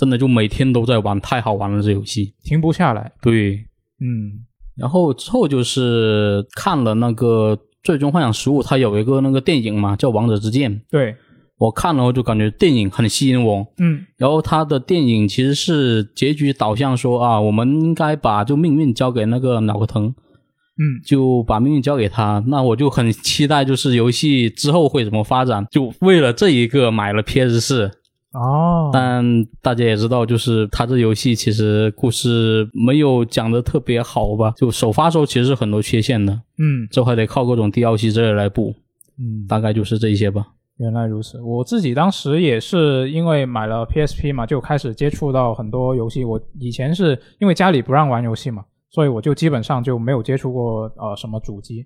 真的就每天都在玩，太好玩了这游戏。停不下来。对，嗯然后之后就是看了那个《最终幻想十五》，它有一个那个电影嘛，叫《王者之剑》。对，我看了后就感觉电影很吸引我，嗯然后它的电影其实是结局导向说啊，我们应该把就命运交给那个脑壳疼，嗯就把命运交给他。那我就很期待，就是游戏之后会怎么发展。就为了这一个买了 PS 四。哦，但大家也知道，就是它这游戏其实故事没有讲的特别好吧，就首发时候其实是很多缺陷的，嗯。这还得靠各种 DLC 之类来补，嗯，大概就是这一些吧。原来如此，我自己当时也是因为买了 PSP 嘛，就开始接触到很多游戏。我以前是因为家里不让玩游戏嘛，所以我就基本上就没有接触过呃什么主机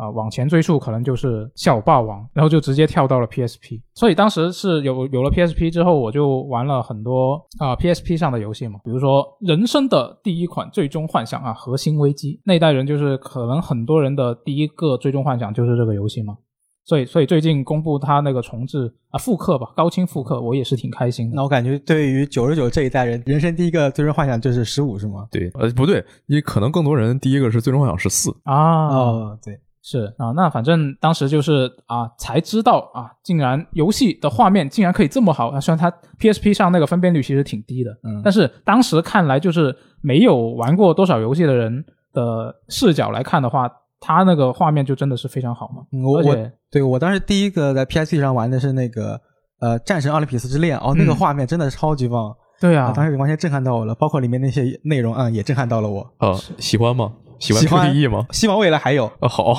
啊、往前追溯可能就是校霸王，然后就直接跳到了 PSP。所以当时是有有了 PSP 之后，我就玩了很多啊、PSP 上的游戏嘛，比如说人生的第一款最终幻想啊，核心危机那一代人就是可能很多人的第一个最终幻想就是这个游戏嘛。所以，所以最近公布他那个重置啊复刻吧，高清复刻，我也是挺开心的。那我感觉对于九十九这一代人，人生第一个最终幻想就是十五是吗？对，呃，不对，你可能更多人第一个是最终幻想十四，啊，哦，对，是啊，那反正当时就是啊，才知道啊，竟然游戏的画面竟然可以这么好。啊、虽然它 PSP 上那个分辨率其实挺低的，嗯但是当时看来就是没有玩过多少游戏的人的视角来看的话，它那个画面就真的是非常好嘛。嗯我我对我当时第一个在 PSP 上玩的是那个呃《战神奥林匹斯之恋》，哦，那个嗯画面真的超级棒，对啊，当时完全震撼到我了，包括里面那些内容啊、嗯也震撼到了我。啊，喜欢吗？喜欢喜欢 QTE 吗？希望未来还有，呃，好，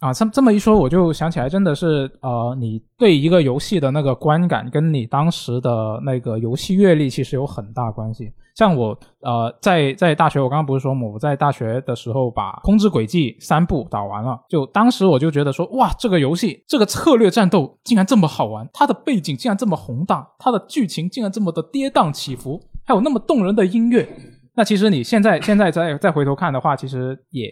啊，这这么一说，我就想起来，真的是呃，你对一个游戏的那个观感，跟你当时的那个游戏阅历其实有很大关系。像我呃，在在大学，我刚刚不是说嘛，我在大学的时候把《空之轨迹》三部打完了，就当时我就觉得说，哇，这个游戏这个策略战斗竟然这么好玩，它的背景竟然这么宏大，它的剧情竟然这么的跌宕起伏，还有那么动人的音乐。那其实你现在现在再再回头看的话，其实也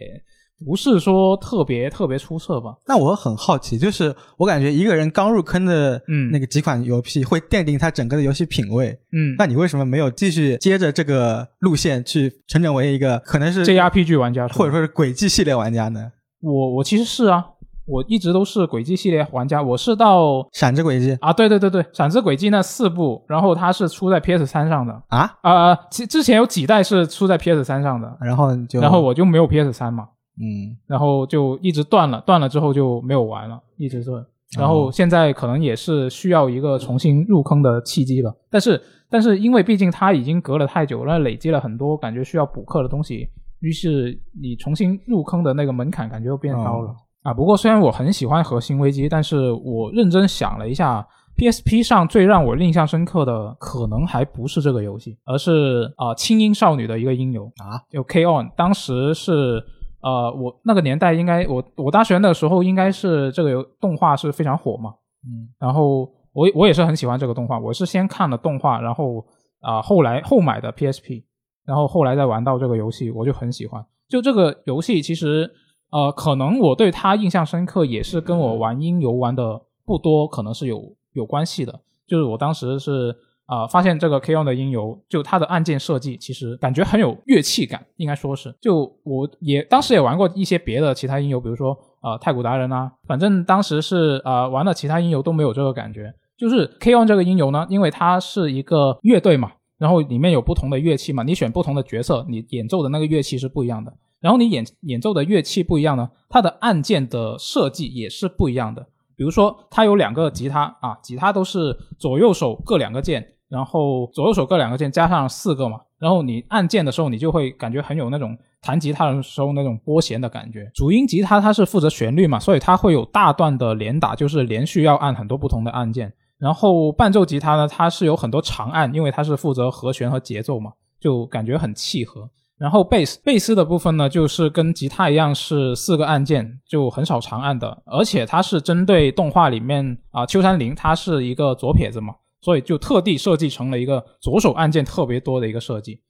不是说特别特别出色吧。那我很好奇，就是我感觉一个人刚入坑的，嗯那个几款游戏会奠定他整个的游戏品味。嗯，那你为什么没有继续接着这个路线去成长为一个可能是 JRPG 玩家或者说是轨迹系列玩家呢？我我其实是啊，我一直都是轨迹系列玩家，我是到闪之轨迹。啊，对对对对，闪之轨迹那四部，然后它是出在 PS 三上的。啊，啊，其之前有几代是出在 PS 三上的，然后就然后我就没有 PS 三嘛，嗯。然后就一直断了，断了之后就没有玩了，一直断。然后现在可能也是需要一个重新入坑的契机吧，但是但是因为毕竟它已经隔了太久了，累积了很多感觉需要补课的东西，于是你重新入坑的那个门槛感觉又变高了、哦啊。不过虽然我很喜欢核心危机，但是我认真想了一下，PSP 上最让我印象深刻的可能还不是这个游戏，而是啊、轻音少女的一个音游啊，就 K On，当时是呃，我那个年代应该我我大学那个时候应该是这个游动画是非常火嘛，嗯，然后我我也是很喜欢这个动画，我是先看了动画，然后啊、后来后买的 PSP，然后后来再玩到这个游戏，我就很喜欢。就这个游戏其实呃，可能我对他印象深刻，也是跟我玩音游玩的不多，可能是有有关系的。就是我当时是啊、发现这个 KON 的音游，就它的按键设计其实感觉很有乐器感，应该说是。就我也当时也玩过一些别的其他音游，比如说啊、太古达人啊，反正当时是啊、玩了其他音游都没有这个感觉。就是 K On 这个音游呢，因为它是一个乐队嘛，然后里面有不同的乐器嘛，你选不同的角色，你演奏的那个乐器是不一样的。然后你演演奏的乐器不一样呢，它的按键的设计也是不一样的。比如说，它有两个吉他啊，吉他都是左右手各两个键，然后左右手各两个键加上四个嘛，然后你按键的时候，你就会感觉很有那种弹吉他的时候那种拨弦的感觉。主音吉他它是负责旋律嘛，所以它会有大段的连打，就是连续要按很多不同的按键。然后伴奏吉他呢，它是有很多长按，因为它是负责和弦和节奏嘛，就感觉很契合。然后贝斯贝斯的部分呢，就是跟吉他一样是四个按键，就很少长按的，而且它是针对动画里面啊、秋山林他是一个左撇子嘛，所以就特地设计成了一个左手按键特别多的一个设计。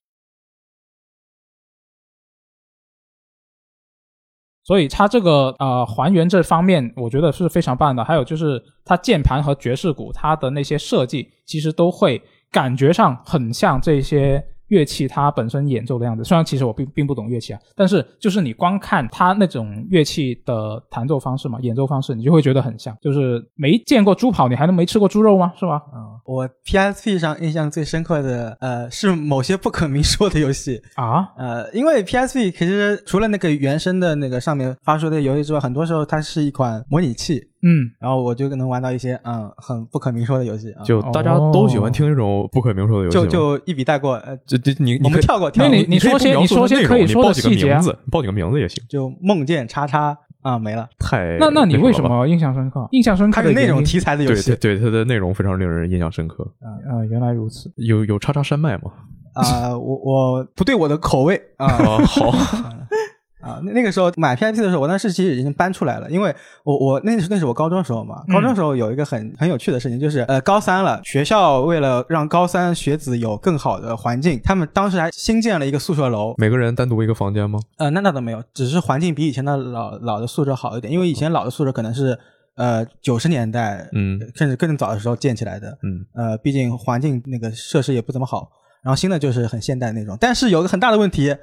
所以它这个呃还原这方面，我觉得是非常棒的。还有就是它键盘和爵士鼓，它的那些设计其实都会感觉上很像这些乐器它本身演奏的样子。虽然其实我并并不懂乐器啊，但是就是你光看它那种乐器的弹奏方式嘛，演奏方式，你就会觉得很像。就是没见过猪跑，你还能没吃过猪肉吗？是吧？啊，我 PSP 上印象最深刻的，呃，是某些不可明说的游戏。啊，呃，因为 PSP 其实除了那个原生的那个上面发出的游戏之外，很多时候它是一款模拟器，嗯，然后我就能玩到一些嗯很不可明说的游戏啊，就大家都喜欢听这种不可明说的游戏就，就一笔带过，呃，就就你你们跳过跳过你，你说些不描述你说些内容可以说的你报几个细节啊名字，你报几个名字也行。就梦见叉叉啊没了，太那那你为什？么印象深刻？印象深刻它的原因是那种题材的游对戏对对，它的内容非常令人印象深刻。啊、原来如此。有有叉叉山脉吗？啊，我我不对我的口味啊。啊，好，啊，那那个时候买 PIP 的时候，我当时其实已经搬出来了，因为我我那是那是我高中时候嘛，高中时候有一个很很有趣的事情，就是呃高三了，学校为了让高三学子有更好的环境，他们当时还新建了一个宿舍楼，每个人单独一个房间吗？呃那那倒没有，只是环境比以前的老老的宿舍好一点，因为以前老的宿舍可能是呃九十年代，嗯甚至更早的时候建起来的，嗯，呃，毕竟环境那个设施也不怎么好，然后新的就是很现代那种。但是有个很大的问题，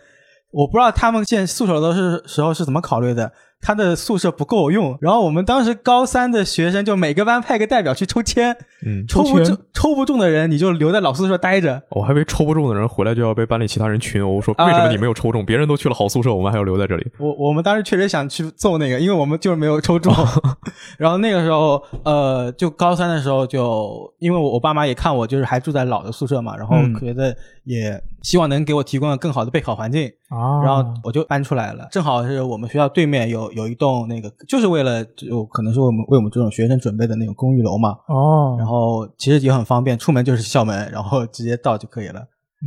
我不知道他们建宿舍的是时候是怎么考虑的。他的宿舍不够用，然后我们当时高三的学生就每个班派个代表去抽签，嗯抽不中抽不中的人你就留在老宿舍待着。我还以为抽不中的人回来就要被班里其他人群殴，说啊为什么你没有抽中？别人都去了好宿舍，我们还要留在这里。我我们当时确实想去揍那个，因为我们就是没有抽中。然后那个时候，呃，就高三的时候就，因为我我爸妈也看我就是还住在老的宿舍嘛，然后嗯觉得也希望能给我提供更好的备考环境，啊，然后我就搬出来了。正好是我们学校对面有有有一栋那个，就是为了就可能是为我们为我们这种学生准备的那种公寓楼嘛。哦，然后其实也很方便，出门就是校门，然后直接到就可以了，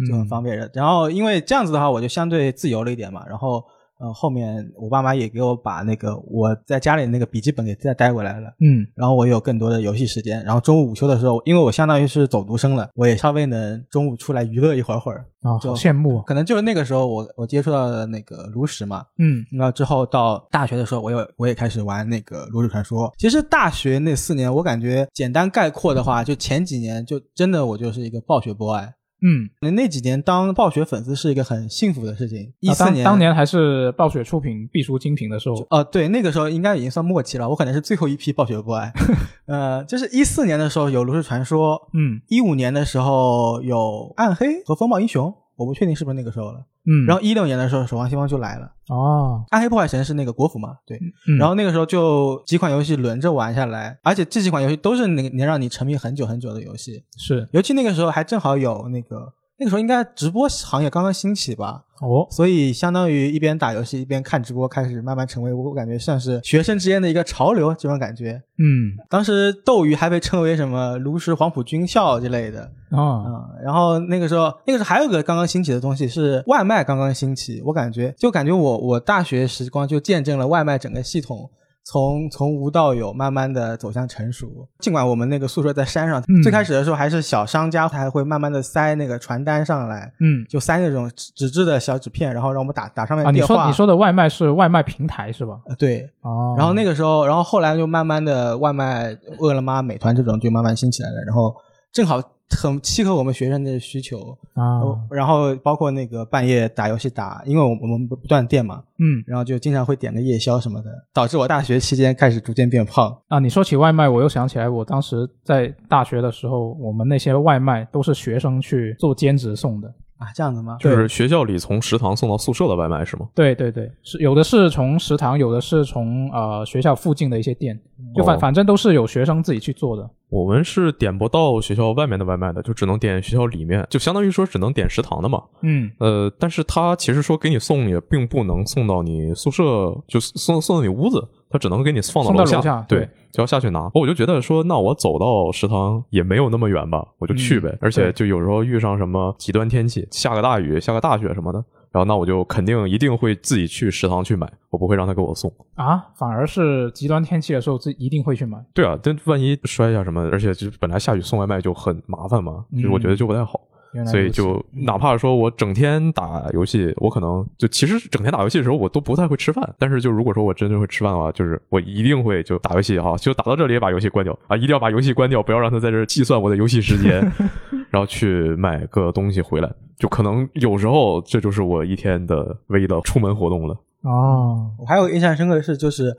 就很方便。然后因为这样子的话，我就相对自由了一点嘛。然后呃，后面我爸妈也给我把那个我在家里那个笔记本给再带过来了。嗯然后我有更多的游戏时间，然后中午午休的时候，因为我相当于是走读生了，我也稍微能中午出来娱乐一会儿会儿。啊，就好羡慕啊。可能就是那个时候我我接触到的那个炉石嘛，嗯那之后到大学的时候，我有我也开始玩那个炉石传说。其实大学那四年，我感觉简单概括的话，就前几年就真的我就是一个暴雪 boy。嗯，那那几年当暴雪粉丝是一个很幸福的事情。一啊四年当当年还是暴雪出品必输精品的时候，呃，对，那个时候应该已经算末期了，我可能是最后一批暴雪 boy。呃，就是一四年的时候有炉石传说，嗯一五年的时候有暗黑和风暴英雄，我不确定是不是那个时候了。嗯，然后一六年的时候，守望先锋就来了。哦，暗黑破坏神是那个国服嘛？对。嗯然后那个时候就几款游戏轮着玩下来，而且这几款游戏都是那个能让你沉迷很久很久的游戏。是尤其那个时候还正好有那个，那个时候应该直播行业刚刚兴起吧，哦，所以相当于一边打游戏一边看直播，开始慢慢成为我感觉像是学生之间的一个潮流这种感觉。嗯。当时斗鱼还被称为什么炉石黄埔军校之类的，啊，嗯，然后那个时候，那个时候还有个刚刚兴起的东西是外卖刚刚兴起，我感觉就感觉我我大学时光就见证了外卖整个系统从从无到有，慢慢的走向成熟。尽管我们那个宿舍在山上，嗯最开始的时候还是小商家，还会慢慢的塞那个传单上来，嗯就塞那种纸纸质的小纸片，然后让我们打打上面啊，你电话。说你说的外卖是外卖平台是吧？呃对，哦，然后那个时候，然后后来就慢慢的外卖，饿了么、美团这种就慢慢兴起来了，然后正好很契合我们学生的需求。啊，然后包括那个半夜打游戏打，因为我我们不不断电嘛，嗯然后就经常会点个夜宵什么的，导致我大学期间开始逐渐变胖。啊，你说起外卖，我又想起来，我当时在大学的时候，我们那些外卖都是学生去做兼职送的。啊，这样子吗？就是学校里从食堂送到宿舍的外卖是吗？对对对，是有的是从食堂，有的是从呃学校附近的一些店，就反、哦反正都是有学生自己去做的。我们是点不到学校外面的外卖的，就只能点学校里面，就相当于说只能点食堂的嘛。嗯呃，但是他其实说给你送也并不能送到你宿舍，就送送到你屋子，他只能给你放到楼楼下对对，就要下去拿。我就觉得说，那我走到食堂也没有那么远吧，我就去呗。嗯而且就有时候遇上什么极端天气，下个大雨、下个大雪什么的，然后那我就肯定一定会自己去食堂去买，我不会让他给我送。啊，反而是极端天气的时候，自己一定会去买。对啊，但万一摔一下什么的，而且就本来下雨送外卖就很麻烦嘛，就是我觉得就不太好。所以就哪怕说我整天打游戏，我可能就其实整天打游戏的时候我都不太会吃饭。但是就如果说我真的会吃饭的话，就是我一定会就打游戏哈，就打到这里把游戏关掉啊，一定要把游戏关掉，不要让它在这计算我的游戏时间，然后去买个东西回来。就可能有时候这就是我一天的唯一的出门活动了。哦，我还有印象深刻的是，就是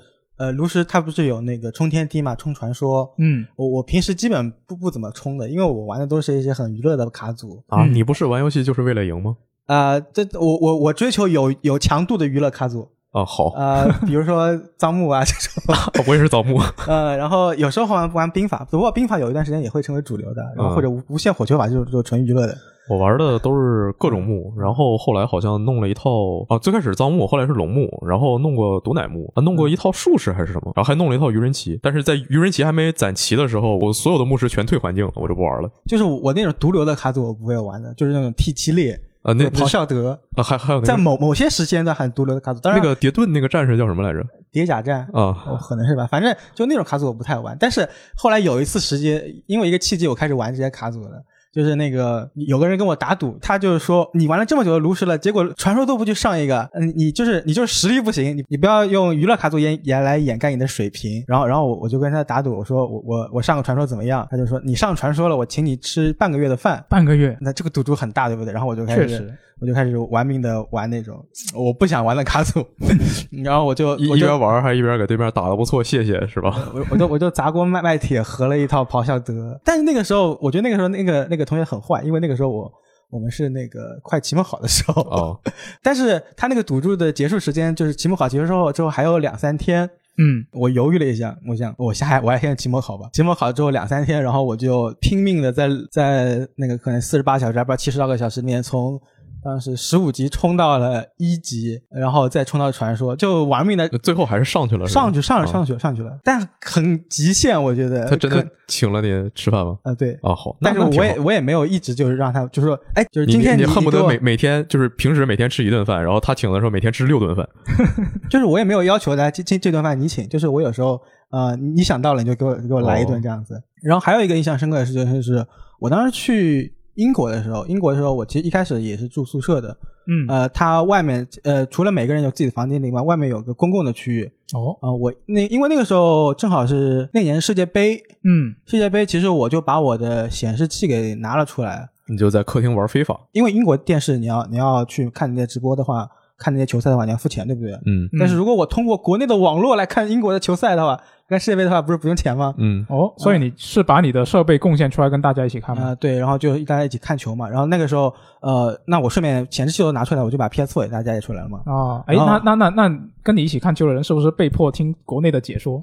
呃，炉石它不是有那个冲天梯嘛，冲传说。嗯我我平时基本不不怎么冲的，因为我玩的都是一些很娱乐的卡组。啊，嗯你不是玩游戏就是为了赢吗？呃，这我我我追求有有强度的娱乐卡组，啊，好，呃，比如说脏木啊这种，我也是枣木。呃，然后有时候玩玩兵法，不过兵法有一段时间也会成为主流的，然后或者无无限火球法就是就纯娱乐的。我玩的都是各种木，然后后来好像弄了一套啊，最开始是藏木，后来是龙木，然后弄过毒奶木，啊，弄过一套术士还是什么，然后还弄了一套愚人旗。但是在愚人旗还没攒齐的时候，我所有的牧师全退环境了，我就不玩了。就是我那种毒瘤的卡组我不会玩的，就是那种 T 七列、啊，那咆哮德，啊还还有那个在某某些时间段很毒瘤的卡组，当然那个叠盾那个战士叫什么来着？叠甲战。啊，哦，可能是吧，反正就那种卡组我不太玩。但是后来有一次时间，因为一个契机，我开始玩这些卡组了。就是那个有个人跟我打赌，他就是说你玩了这么久的炉石了，结果传说都不去上一个，嗯，你就是你就是实力不行，你你不要用娱乐卡组掩掩来掩盖你的水平。然后然后我我就跟他打赌，我说我我我上个传说怎么样？他就说你上传说了，我请你吃半个月的饭。半个月，那这个赌注很大，对不对？然后我就开始我就开始玩命的玩那种 我不想玩的卡组，然后我就一一边玩还一边给对面打的不错，谢谢是吧？我我就我就砸锅卖卖铁合了一套咆哮德，但是那个时候我觉得那个时候那个那个同学很坏，因为那个时候我我们是那个快期末考的时候，哦，但是他那个赌注的结束时间就是期末考结束之后之后还有两三天。嗯我犹豫了一下，我想我下我还先期末考吧。期末考之后两三天，然后我就拼命的在在那个可能四十八小时，还不知道七十多个小时里面，从当时十五级冲到了一级，然后再冲到传说，就玩命的最后还是上去了，上去上啊去上去了上去了，但很极限，我觉得他真的请了你吃饭吗？啊对。啊，好，但是我也我也没有一直就是让他就是说，哎，就是今天你恨不得每每天就是平时每天吃一顿饭，然后他请的时候每天吃六顿饭。就是我也没有要求来这这这顿饭你请，就是我有时候呃你想到了你就给我给我来一顿这样子。然后还有一个印象深刻的事情就是，我当时去英国的时候，英国的时候我其实一开始也是住宿舍的，嗯，呃，它外面呃除了每个人有自己的房间以外，外面有个公共的区域。哦，啊、我那因为那个时候正好是那年世界杯，嗯，世界杯其实我就把我的显示器给拿了出来，你就在客厅玩非法，因为英国电视你要你要去看那些直播的话，看那些球赛的话你要付钱，对不对？嗯但是如果我通过国内的网络来看英国的球赛的话，看世界杯的话，不是不用钱吗？嗯哦，所以你是把你的设备贡献出来跟大家一起看吗啊、吗？对，然后就大家一起看球嘛。然后那个时候，呃，那我顺便显示器都拿出来，我就把 PS4 也大家也出来了嘛。啊，哎，那那那那跟你一起看球的人是不是被迫听国内的解说？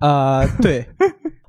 呃，对，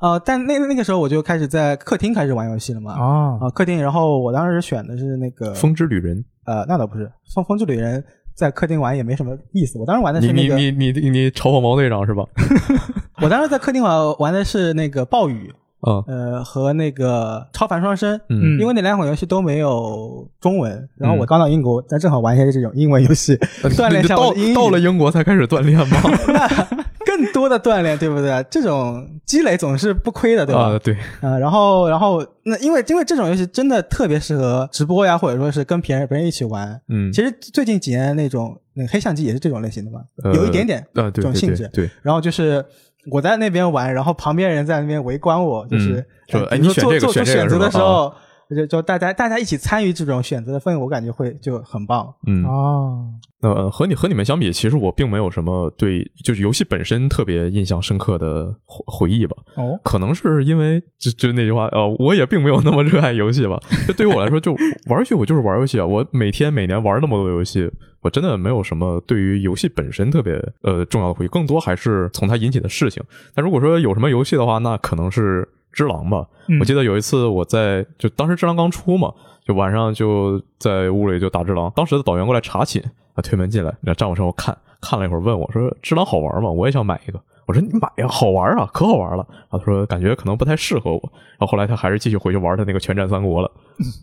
呃，但那那个时候我就开始在客厅开始玩游戏了嘛。啊、啊，客厅，然后我当时选的是那个，风之旅人，呃，那倒不是，风风之旅人在客厅玩也没什么意思。我当时玩的是那个，你你你你你嘲讽毛队长是吧？我当时在客厅玩玩的是那个暴雨，啊呃，和那个超凡双生。嗯因为那两款游戏都没有中文，然后我刚到英国，但正好玩一些这种英文游戏，锻炼一下到我的英语。到了英国才开始锻炼吗？更多的锻炼，对不对？这种积累总是不亏的，对吧？啊，对，啊、然后，然后那因为因为这种游戏真的特别适合直播呀，或者说是跟别人别人一起玩。嗯，其实最近几年那种那个黑相机也是这种类型的嘛，呃有一点点啊，对对这种性质。对，对然后就是我在那边玩，然后旁边人在那边围观我，就是嗯说哎比如说做哎你选这个做出选择的时候，就就大家大家一起参与这种选择的氛围，我感觉会就很棒。嗯，哦，那、呃、和你和你们相比，其实我并没有什么对就是游戏本身特别印象深刻的回回忆吧。哦，可能是因为就就那句话，呃，我也并没有那么热爱游戏吧。就对于我来说，就玩游戏我就是玩游戏啊。我每天每年玩那么多游戏，我真的没有什么对于游戏本身特别呃重要的回忆，更多还是从它引起的事情。但如果说有什么游戏的话，那可能是《只狼》吧。嗯我记得有一次我在就当时《只狼》刚出嘛，就晚上就在屋里就打《只狼》，当时的导员过来查寝，啊，推门进来，然后站我身后看看了一会儿，问我说：“《只狼》好玩吗？我也想买一个。”我说：“你买呀，好玩啊，可好玩了。”他说：“感觉可能不太适合我。”然后后来他还是继续回去玩他那个《全战三国》了。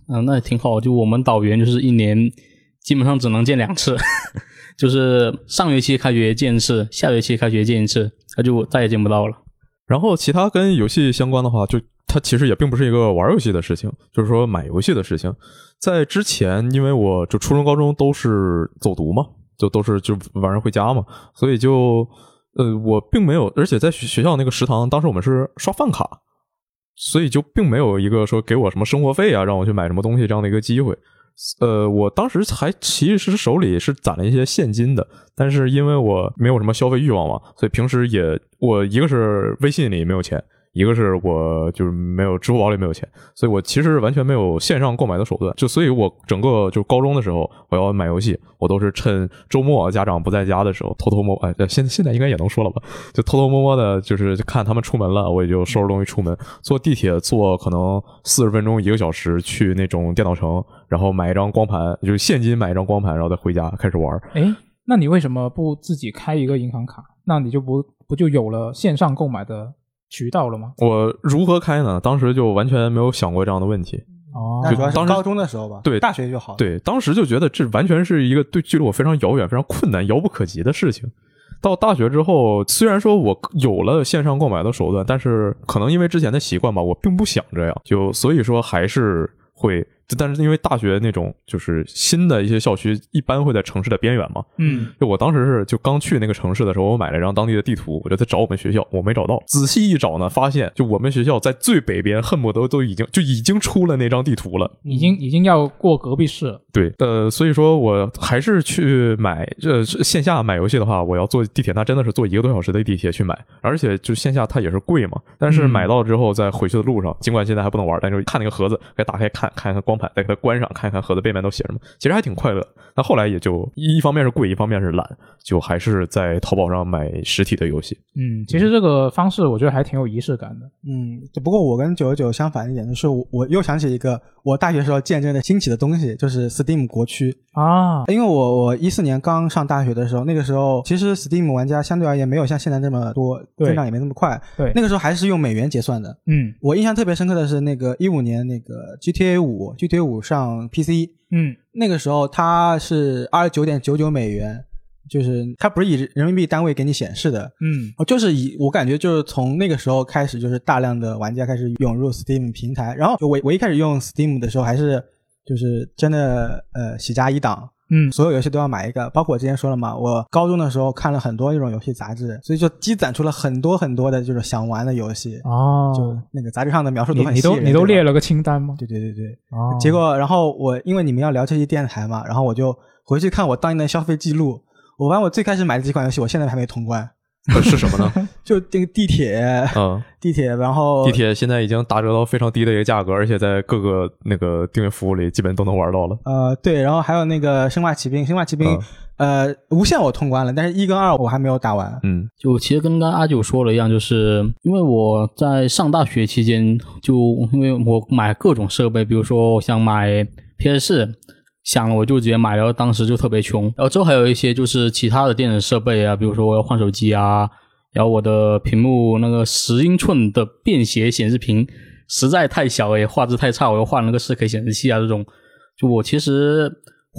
嗯，那也挺好。就我们导员就是一年基本上只能见两次，就是上学期开学见一次，下学期开学见一次，他就再也见不到了。然后其他跟游戏相关的话，就它其实也并不是一个玩游戏的事情，就是说买游戏的事情。在之前，因为我就初中、高中都是走读嘛，就都是就晚上回家嘛，所以就呃，我并没有，而且在学学校那个食堂，当时我们是刷饭卡，所以就并没有一个说给我什么生活费啊，让我去买什么东西这样的一个机会。呃，我当时还其实手里是攒了一些现金的，但是因为我没有什么消费欲望嘛，所以平时也我一个是微信里没有钱，一个是我就是没有支付宝里没有钱，所以我其实完全没有线上购买的手段。就所以，我整个就高中的时候，我要买游戏，我都是趁周末家长不在家的时候，偷偷摸哎，现现在应该也能说了吧，就偷偷摸摸的，就是看他们出门了，我也就收拾东西出门，坐地铁坐可能四十分钟一个小时去那种电脑城，然后买一张光盘，就是现金买一张光盘，然后再回家开始玩。哎，那你为什么不自己开一个银行卡？那你就不不就有了线上购买的渠道了吗？我如何开呢？当时就完全没有想过这样的问题。哦，就主要是当时高中的时候吧，对大学就好了。对，当时就觉得这完全是一个对距离我非常遥远、非常困难、遥不可及的事情。到大学之后，虽然说我有了线上购买的手段，但是可能因为之前的习惯吧，我并不想这样，就所以说还是会。但是因为大学那种就是新的一些校区，一般会在城市的边缘嘛。嗯，就我当时是就刚去那个城市的时候，我买了一张当地的地图，我就在找我们学校，我没找到。仔细一找呢，发现就我们学校在最北边，恨不得都已经就已经出了那张地图了。已经已经要过隔壁市了。对，呃，所以说我还是去买这线下买游戏的话，我要坐地铁，那真的是坐一个多小时的地铁去买，而且就线下它也是贵嘛。但是嗯买到之后，在回去的路上，尽管现在还不能玩，但是看那个盒子，给打开看看看光光盘，再给它关上，看一看盒子背面都写什么，其实还挺快乐。那后来也就一一方面是贵，一方面是懒，就还是在淘宝上买实体的游戏。嗯，其实这个方式我觉得还挺有仪式感的。嗯，只不过我跟九十九相反一点，就是我我又想起一个我大学时候见证的兴起的东西，就是 Steam 国区。啊，因为我我一四年刚上大学的时候，那个时候其实 Steam 玩家相对而言没有像现在这么多，增长也没那么快。对，那个时候还是用美元结算的。嗯我印象特别深刻的是那个一五年那个 GTA 五，GTA 五上 PC，嗯。那个时候它是二十九点九九美元，就是它不是以人民币单位给你显示的，嗯。哦，就是以我感觉就是从那个时候开始，就是大量的玩家开始涌入 Steam 平台。然后就我我一开始用 Steam 的时候，还是就是真的呃喜加一档，嗯所有游戏都要买一个。包括我之前说了嘛，我高中的时候看了很多那种游戏杂志，所以就积攒出了很多很多的就是想玩的游戏。哦，就那个杂志上的描述你你都你都列了个清单吗？对对对对。哦，结果，然后我因为你们要聊这期电台嘛，然后我就回去看我当年的消费记录。我玩我最开始买的几款游戏，我现在还没通关。呃是什么呢？就这个地铁，嗯，地铁，然后地铁现在已经打折到非常低的一个价格，而且在各个那个订阅服务里基本都能玩到了。呃，对，然后还有那个生化奇兵，生化奇兵，呃，无限我通关了，但是一跟二我还没有打完。嗯就其实跟刚刚阿九说的一样，就是因为我在上大学期间，就因为我买各种设备，比如说我想买 PS 四，想了我就直接买了，当时就特别穷。然后之后还有一些就是其他的电子设备啊，比如说我要换手机啊，然后我的屏幕那个十英寸的便携显示屏实在太小了，也画质太差，我又换了个四 K 显示器啊，这种就我其实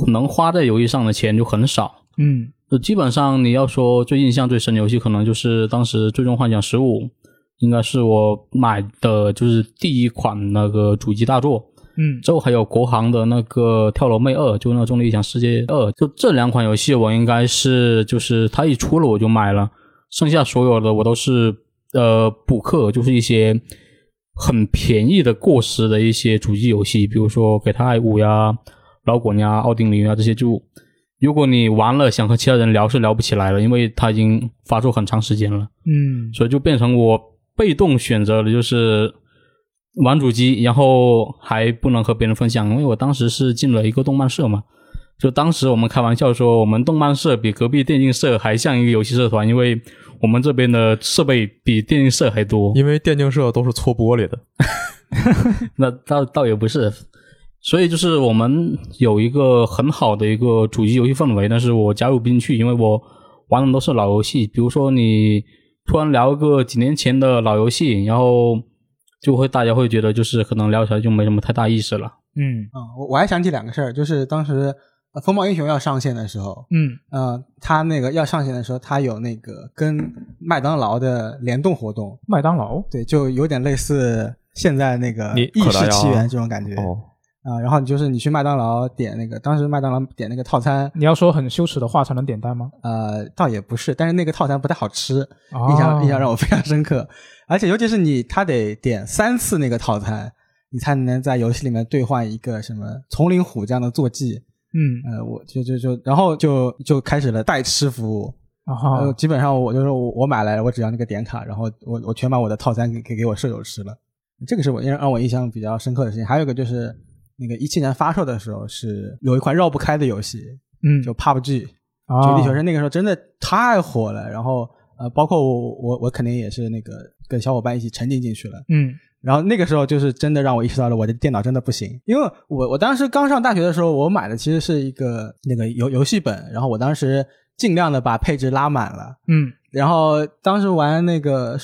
能花在游戏上的钱就很少。嗯就基本上你要说最印象最深的游戏，可能就是当时《最终幻想十五》，应该是我买的就是第一款那个主机大作。嗯之后还有国行的那个《跳楼妹二》，就那个《重力异想世界二》，就这两款游戏我应该是就是它一出了我就买了，剩下所有的我都是呃补课，就是一些很便宜的过时的一些主机游戏，比如说《给他爱五》呀、《老滚》呀、《奥丁零》啊这些就。如果你玩了想和其他人聊是聊不起来了，因为它已经发售很长时间了。嗯所以就变成我被动选择的就是玩主机，然后还不能和别人分享，因为我当时是进了一个动漫社嘛。就当时我们开玩笑说，我们动漫社比隔壁电竞社还像一个游戏社团，因为我们这边的设备比电竞社还多。因为电竞社都是搓玻璃的。那倒倒也不是，所以就是我们有一个很好的一个主机游戏氛围，但是我加入不进去，因为我玩的都是老游戏。比如说你突然聊一个几年前的老游戏，然后就会大家会觉得就是可能聊起来就没什么太大意思了。嗯嗯，我我还想起两个事儿，就是当时呃风暴英雄要上线的时候，嗯呃，它那个要上线的时候，它有那个跟麦当劳的联动活动，麦当劳对，就有点类似现在那个异世奇缘这种感觉。哦，啊、然后你就是你去麦当劳点那个，当时麦当劳点那个套餐，你要说很羞耻的话才能点单吗？呃，倒也不是，但是那个套餐不太好吃，哦印象印象让我非常深刻。而且尤其是你，他得点三次那个套餐，你才能在游戏里面兑换一个什么丛林虎这样的坐骑。嗯呃，我就就就然后就就开始了代吃服务。呃，啊基本上我就是我我买来了，我只要那个点卡，然后我我全把我的套餐给给给我舍友吃了。这个是我让让我印象比较深刻的事情。还有一个就是那个一七年发售的时候是有一款绕不开的游戏，嗯就 PUBG。啊绝地求生那个时候真的太火了，然后呃，包括我我我肯定也是那个跟小伙伴一起沉浸进去了。嗯然后那个时候就是真的让我意识到了我的电脑真的不行，因为我我当时刚上大学的时候，我买的其实是一个那个游游戏本，然后我当时尽量的把配置拉满了，嗯然后当时玩那个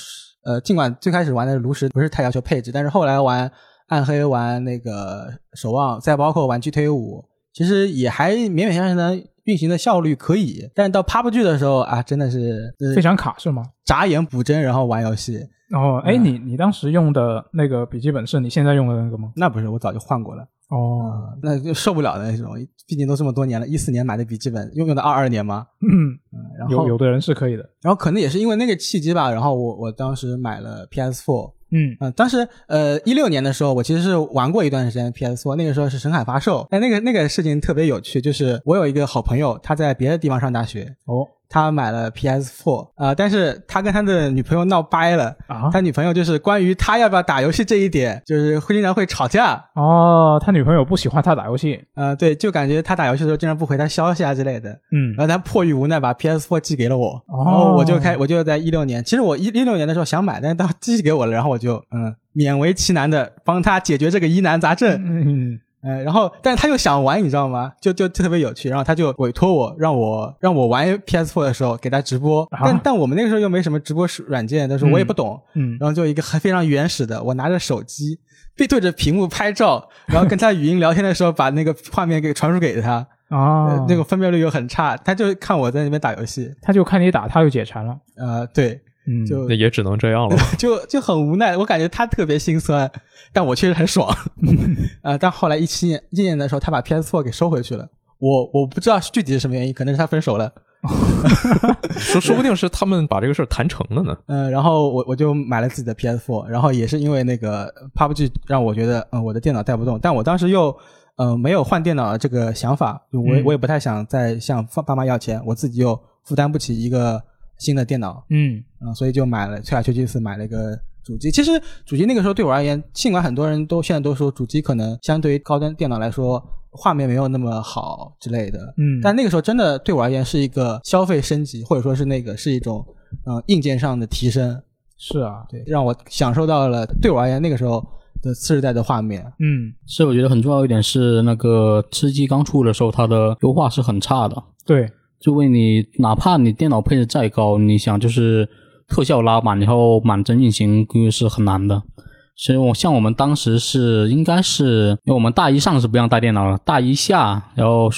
呃，尽管最开始玩的炉石不是太要求配置，但是后来玩暗黑、玩那个守望，再包括玩 GTA 五，其实也还勉勉强强能运行的效率可以。但是到 PUBG 的时候啊，真的是非常卡是吗？眨眼补帧，然后玩游戏。哦，哎，嗯你你当时用的那个笔记本是你现在用的那个吗？那不是，我早就换过了。哦，啊，那就受不了的那种，毕竟都这么多年了，一四年买的笔记本，用用到二二年吗，嗯，嗯，然后有有的人是可以的。然后可能也是因为那个契机吧，然后我我当时买了 PS4，嗯。嗯，当时呃一六年的时候，我其实是玩过一段时间 PS4，那个时候是神海发售，但那个那个事情特别有趣，就是我有一个好朋友，他在别的地方上大学，哦他买了 PS4，呃，但是他跟他的女朋友闹掰了。啊他女朋友就是关于他要不要打游戏这一点，就是会经常会吵架。哦，他女朋友不喜欢他打游戏，呃，对，就感觉他打游戏的时候经常不回他消息啊之类的。嗯然后他迫于无奈把 PS4 寄给了我，哦然后我就开，我就在一六年，其实我一一六年的时候想买，但是他寄给我了，然后我就嗯勉为其难的帮他解决这个疑难杂症。嗯呃，然后，但是他又想玩，你知道吗？就就就特别有趣，然后他就委托我，让我让我玩 PS4 的时候给他直播，啊。但但我们那个时候又没什么直播软件，但是我也不懂，嗯。然后就一个很非常原始的，我拿着手机背对着屏幕拍照，然后跟他语音聊天的时候把那个画面给传输给他，啊。呃，那个分辨率又很差，他就看我在那边打游戏，他就看你打，他就解馋了，呃，对，嗯，就那也只能这样了。就就很无奈，我感觉他特别心酸，但我确实很爽。呃，但后来一七年一年的时候，他把 PS4 给收回去了。我我不知道具体是什么原因，可能是他分手了。说说不定是他们把这个事儿谈成了呢。嗯、然后我我就买了自己的 PS4，然后也是因为那个 PUBG 让我觉得，嗯、我的电脑带不动，但我当时又呃没有换电脑的这个想法，我我也不太想再向爸爸妈要钱，我自己又负担不起一个新的电脑，嗯。嗯，所以就买了吹来吹去四买了一个主机。其实主机那个时候对我而言，尽管很多人都现在都说主机可能相对于高端电脑来说画面没有那么好之类的，嗯，但那个时候真的对我而言是一个消费升级，或者说是那个是一种嗯、呃硬件上的提升，是啊，对，让我享受到了对我而言那个时候的次世代的画面。嗯。所以我觉得很重要一点是，那个吃鸡刚出的时候，它的优化是很差的。对，就为你，哪怕你电脑配置再高，你想就是特效拉满，然后满帧运行估计是很难的。所以我像我们当时是应该是，因为我们大一上是不让带电脑的，大一下，然后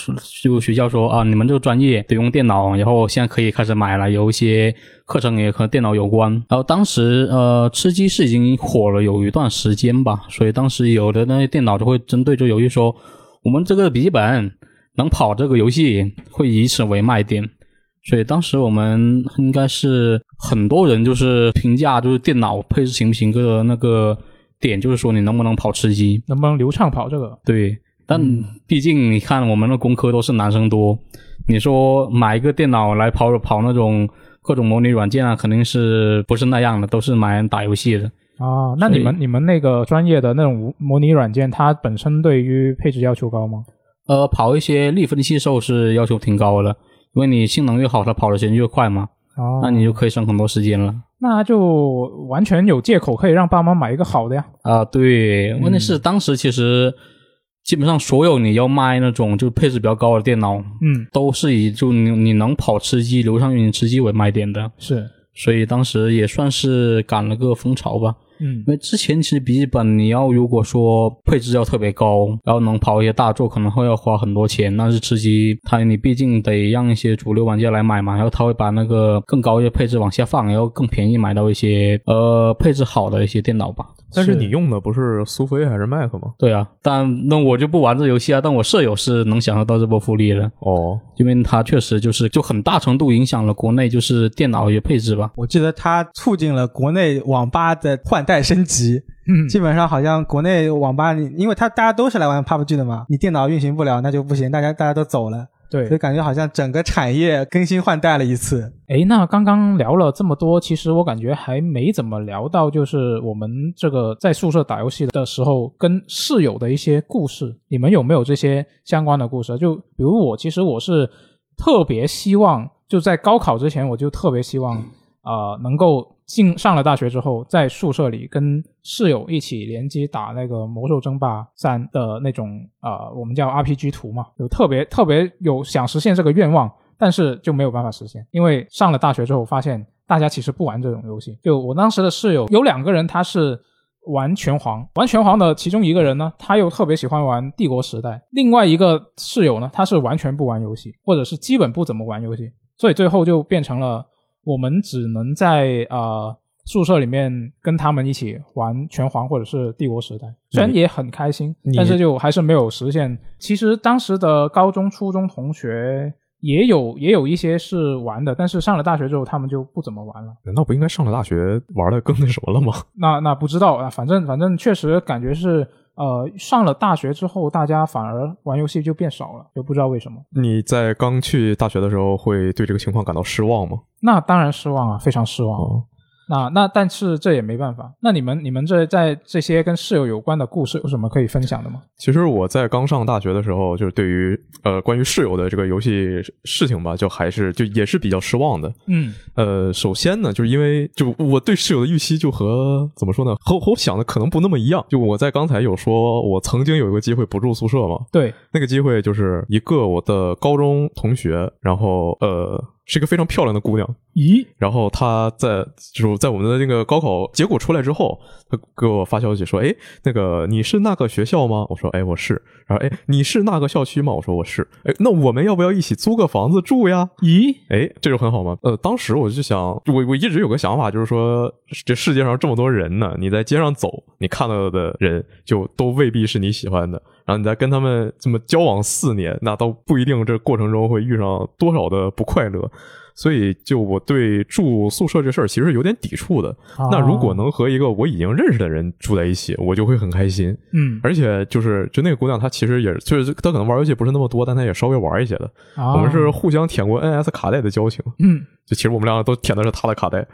就学校说啊，你们这个专业得用电脑，然后现在可以开始买了，有一些课程也和电脑有关。然后当时呃，吃鸡是已经火了有一段时间吧，所以当时有的那些电脑就会针对这个游戏说，我们这个笔记本能跑这个游戏，会以此为卖点。所以当时我们应该是很多人就是评价，就是电脑配置行不行个那个点，就是说你能不能跑吃鸡。能不能流畅跑这个？对，但毕竟你看我们的工科都是男生多，你说买一个电脑来跑跑那种各种模拟软件啊，肯定是不是那样的，都是买来打游戏的。啊，那你们你们那个专业的那种模拟软件，它本身对于配置要求高吗？呃，跑一些力分析兽是要求挺高的，因为你性能越好，它跑的时间越快嘛，哦，那你就可以省很多时间了。那就完全有借口可以让爸妈买一个好的呀。啊，对，问题是当时其实基本上所有你要卖那种就配置比较高的电脑，嗯，都是以就你你能跑吃鸡、流畅运行吃鸡为卖点的，是，所以当时也算是赶了个风潮吧。嗯因为之前其实笔记本你要如果说配置要特别高，然后能跑一些大作，可能会要花很多钱。但是吃鸡它你毕竟得让一些主流玩家来买嘛，然后他会把那个更高一些配置往下放，然后更便宜买到一些呃配置好的一些电脑吧。是但是你用的不是苏菲还是 Mac 吗？对啊，但那我就不玩这游戏啊，但我舍友是能享受到这波福利的，哦，因为他确实就是就很大程度影响了国内就是电脑一些配置吧。我记得它促进了国内网吧的换代升级，嗯。基本上好像国内网吧你，因为它大家都是来玩 PUBG 的嘛，你电脑运行不了那就不行，大家大家都走了，所以对。感觉好像整个产业更新换代了一次。诶，那刚刚聊了这么多，其实我感觉还没怎么聊到，就是我们这个在宿舍打游戏的时候跟室友的一些故事。你们有没有这些相关的故事？就比如我，其实我是特别希望，就在高考之前，我就特别希望，呃，能够进上了大学之后，在宿舍里跟室友一起联机打那个《魔兽争霸三》的那种，呃，我们叫 RPG 图嘛，就特别特别有想实现这个愿望。但是就没有办法实现，因为上了大学之后发现大家其实不玩这种游戏。就我当时的室友有两个人，他是玩拳皇，玩拳皇的其中一个人呢，他又特别喜欢玩帝国时代；另外一个室友呢，他是完全不玩游戏，或者是基本不怎么玩游戏，所以最后就变成了我们只能在呃宿舍里面跟他们一起玩拳皇或者是帝国时代，虽然也很开心，但是就还是没有实现。其实当时的高中、初中同学。也有也有一些是玩的，但是上了大学之后，他们就不怎么玩了。难道不应该上了大学玩的更那什么了吗？那那不知道啊，反正反正确实感觉是呃，上了大学之后，大家反而玩游戏就变少了，就不知道为什么。你在刚去大学的时候会对这个情况感到失望吗？那当然失望啊，非常失望。哦，那那但是这也没办法。那你们你们这在这些跟室友有关的故事有什么可以分享的吗？其实我在刚上大学的时候，就是对于呃关于室友的这个游戏事情吧，就还是就也是比较失望的。嗯呃，首先呢，就是因为就我对室友的预期就和怎么说呢，和和我想的可能不那么一样。就我在刚才有说，我曾经有一个机会不住宿舍嘛，对，那个机会就是一个我的高中同学，然后呃是一个非常漂亮的姑娘，咦，然后她在就是在我们的那个高考结果出来之后，她给我发消息说：“哎，那个你是那个学校吗？”我说：“哎，我是。”然后：“哎，你是那个校区吗？”我说：“我是。”哎，那我们要不要一起租个房子住呀？咦，哎，这就很好吗。呃，当时我就想，我我一直有个想法，就是说，这世界上这么多人呢，你在街上走，你看到的人就都未必是你喜欢的。然后你再跟他们这么交往四年，那都不一定这过程中会遇上多少的不快乐。所以，就我对住宿舍这事儿其实有点抵触的。哦那如果能和一个我已经认识的人住在一起，我就会很开心。嗯，而且就是，就那个姑娘，她其实也就是她可能玩游戏不是那么多，但她也稍微玩一些的。啊我们是互相舔过 NS 卡带的交情。嗯就其实我们两个都舔的是她的卡带，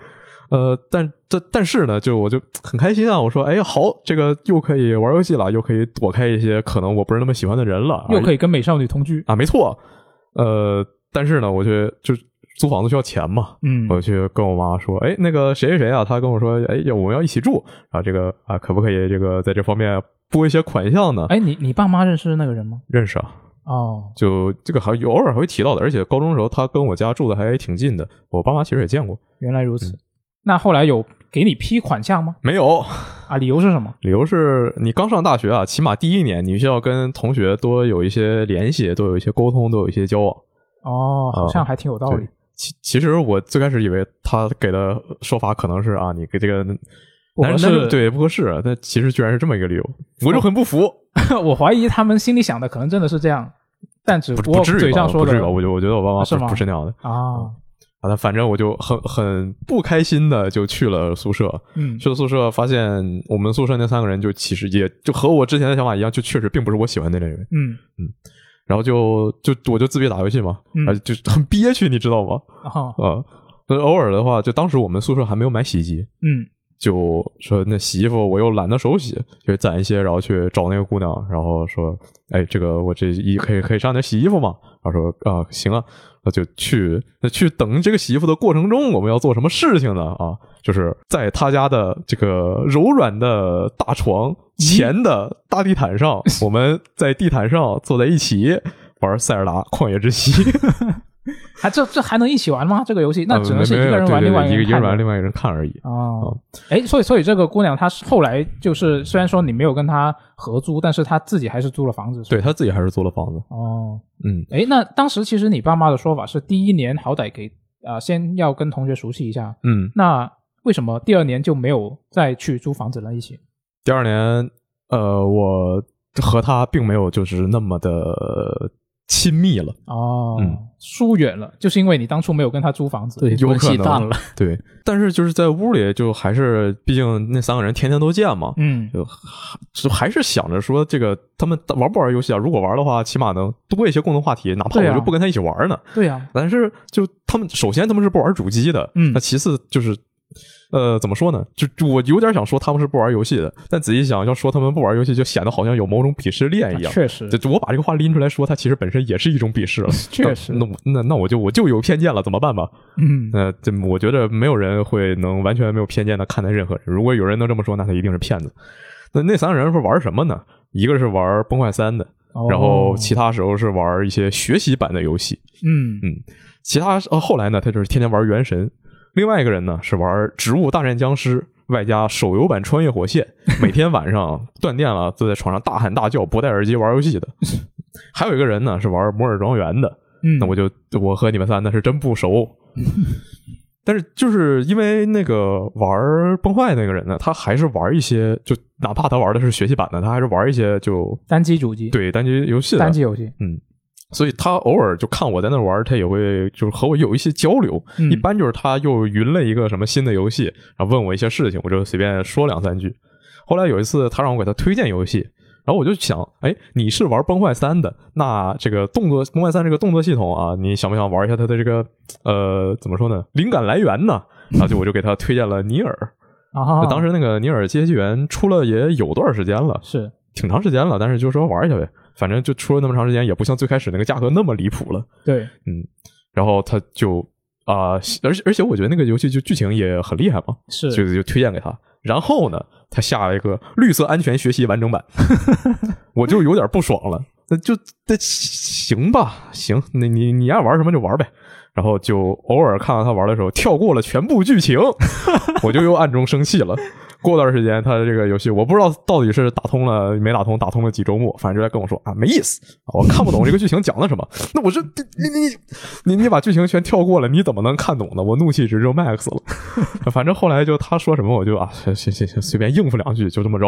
呃，但但但是呢，就我就很开心啊！我说，哎，好，这个又可以玩游戏了，又可以躲开一些可能我不是那么喜欢的人了，又可以以跟美少女同居。啊，没错，呃，但是呢，我去就租房子需要钱嘛，嗯我去跟我妈说，哎，那个谁谁谁啊，他跟我说，哎，要我们要一起住啊，这个啊，可不可以这个在这方面拨一些款项呢？哎，你你爸妈认识那个人吗？认识啊，哦，就这个还有偶尔还会提到的，而且高中的时候他跟我家住的还挺近的，我爸妈其实也见过。原来如此。那后来有给你批款项吗？没有，啊，理由是什么？理由是你刚上大学啊，起码第一年你需要跟同学多有一些联系，多有一些沟通，多有一些交往。哦，好像还挺有道理对。其其实我最开始以为他给的说法可能是啊，你给这个男不合适对不合适，但其实居然是这么一个理由，我就很不服。我怀疑他们心里想的可能真的是这样，但只不不过不至于吧？嘴上说的不至于吧？我觉得我觉得我爸妈不是那样的啊，啊，但反正我就很很不开心的就去了宿舍。嗯去了宿舍，发现我们宿舍那三个人就其实也就和我之前的想法一样，就确实并不是我喜欢的那类人。嗯嗯然后就就我就自闭打游戏嘛，嗯而且就很憋屈，你知道吗？啊啊，那偶尔的话，就当时我们宿舍还没有买洗衣机，嗯就说那洗衣服我又懒得手洗，就攒一些，然后去找那个姑娘，然后说，哎，这个我这一可以可以上点洗衣服嘛？然后说啊，行啊，那就去那去等这个洗衣服的过程中，我们要做什么事情呢？啊，就是在他家的这个柔软的大床前的大地毯上，我们在地毯上坐在一起玩塞尔达旷野之息。还这这还能一起玩吗？这个游戏那呃只能是一个人玩，一个一个人玩，另外一个人看而已。哦，哎，所以所以这个姑娘她是后来就是虽然说你没有跟她合租，但是她自己还是租了房子，对她自己还是租了房子。哦，嗯，哎，那当时其实你爸妈的说法是第一年好歹给啊、先要跟同学熟悉一下，嗯，那为什么第二年就没有再去租房子了？一起？第二年，呃，我和她并没有就是那么的亲密了。哦，嗯疏远了，就是因为你当初没有跟他租房子。对，关有可能系淡了。对，但是就是在屋里，就还是毕竟那三个人天天都见嘛，嗯，就就还是想着说这个他们玩不玩游戏啊？如果玩的话，起码能多一些共同话题，哪怕我就不跟他一起玩呢。对呀、但是就他们首先他们是不玩主机的，嗯那其次就是。呃，怎么说呢？就就我有点想说他们是不玩游戏的，但仔细想，要说他们不玩游戏，就显得好像有某种鄙视链一样。确实就，就我把这个话拎出来说，它其实本身也是一种鄙视了。确实那我那那我就我就有偏见了，怎么办吧？嗯，那这我觉得没有人会能完全没有偏见的看待任何人。如果有人能这么说，那他一定是骗子。那那三个人是玩什么呢？一个是玩崩坏三的，哦然后其他时候是玩一些学习版的游戏。嗯嗯，其他呃后来呢，他就是天天玩原神。另外一个人呢是玩《植物大战僵尸》，外加手游版《穿越火线 》，每天晚上断电了，坐在床上大喊大叫，不戴耳机玩游戏的。还有一个人呢是玩《摩尔庄园》的，嗯，那我就我和你们三那是真不熟。但是就是因为那个玩崩坏那个人呢，他还是玩一些，就哪怕他玩的是学习版的，他还是玩一些就单机主机，，对单机游戏的单机游戏，嗯，所以他偶尔就看我在那玩，他也会就是和我有一些交流。嗯一般就是他又云了一个什么新的游戏，然后问我一些事情，我就随便说两三句。后来有一次，他让我给他推荐游戏，然后我就想，哎，你是玩崩坏三的，那这个动作崩坏三这个动作系统啊，你想不想玩一下它的这个呃怎么说呢？灵感来源呢？然后就我就给他推荐了尼尔。啊，当时那个尼尔阶级员出了也有段时间了，是挺长时间了，但是就说玩一下呗，反正就出了那么长时间，也不像最开始那个价格那么离谱了。对，嗯，然后他就啊、而且而且我觉得那个游戏就剧情也很厉害嘛，是所以就推荐给他。然后呢，他下了一个绿色安全学习完整版，我就有点不爽了。那就那行吧，行，那你你爱玩什么就玩呗。然后就偶尔看到他玩的时候跳过了全部剧情，我就又暗中生气了。过段时间，他这个游戏我不知道到底是打通了没打通，打通了几周目，反正就在跟我说啊没意思，我看不懂这个剧情讲的什么。那我说你你你你你把剧情全跳过了，你怎么能看懂呢？我怒气值就 max 了。反正后来就他说什么我就啊行行行行随便应付两句，就这么着。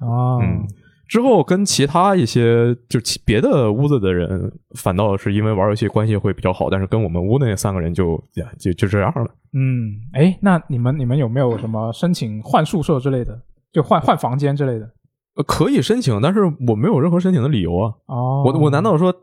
啊，嗯，之后跟其他一些就其别的屋子的人，反倒是因为玩游戏关系会比较好，但是跟我们屋的那三个人就呀就就这样了。嗯，哎，那你们你们有没有什么申请换宿舍之类的，就换换房间之类的？呃，可以申请，但是我没有任何申请的理由啊。哦，我我难道说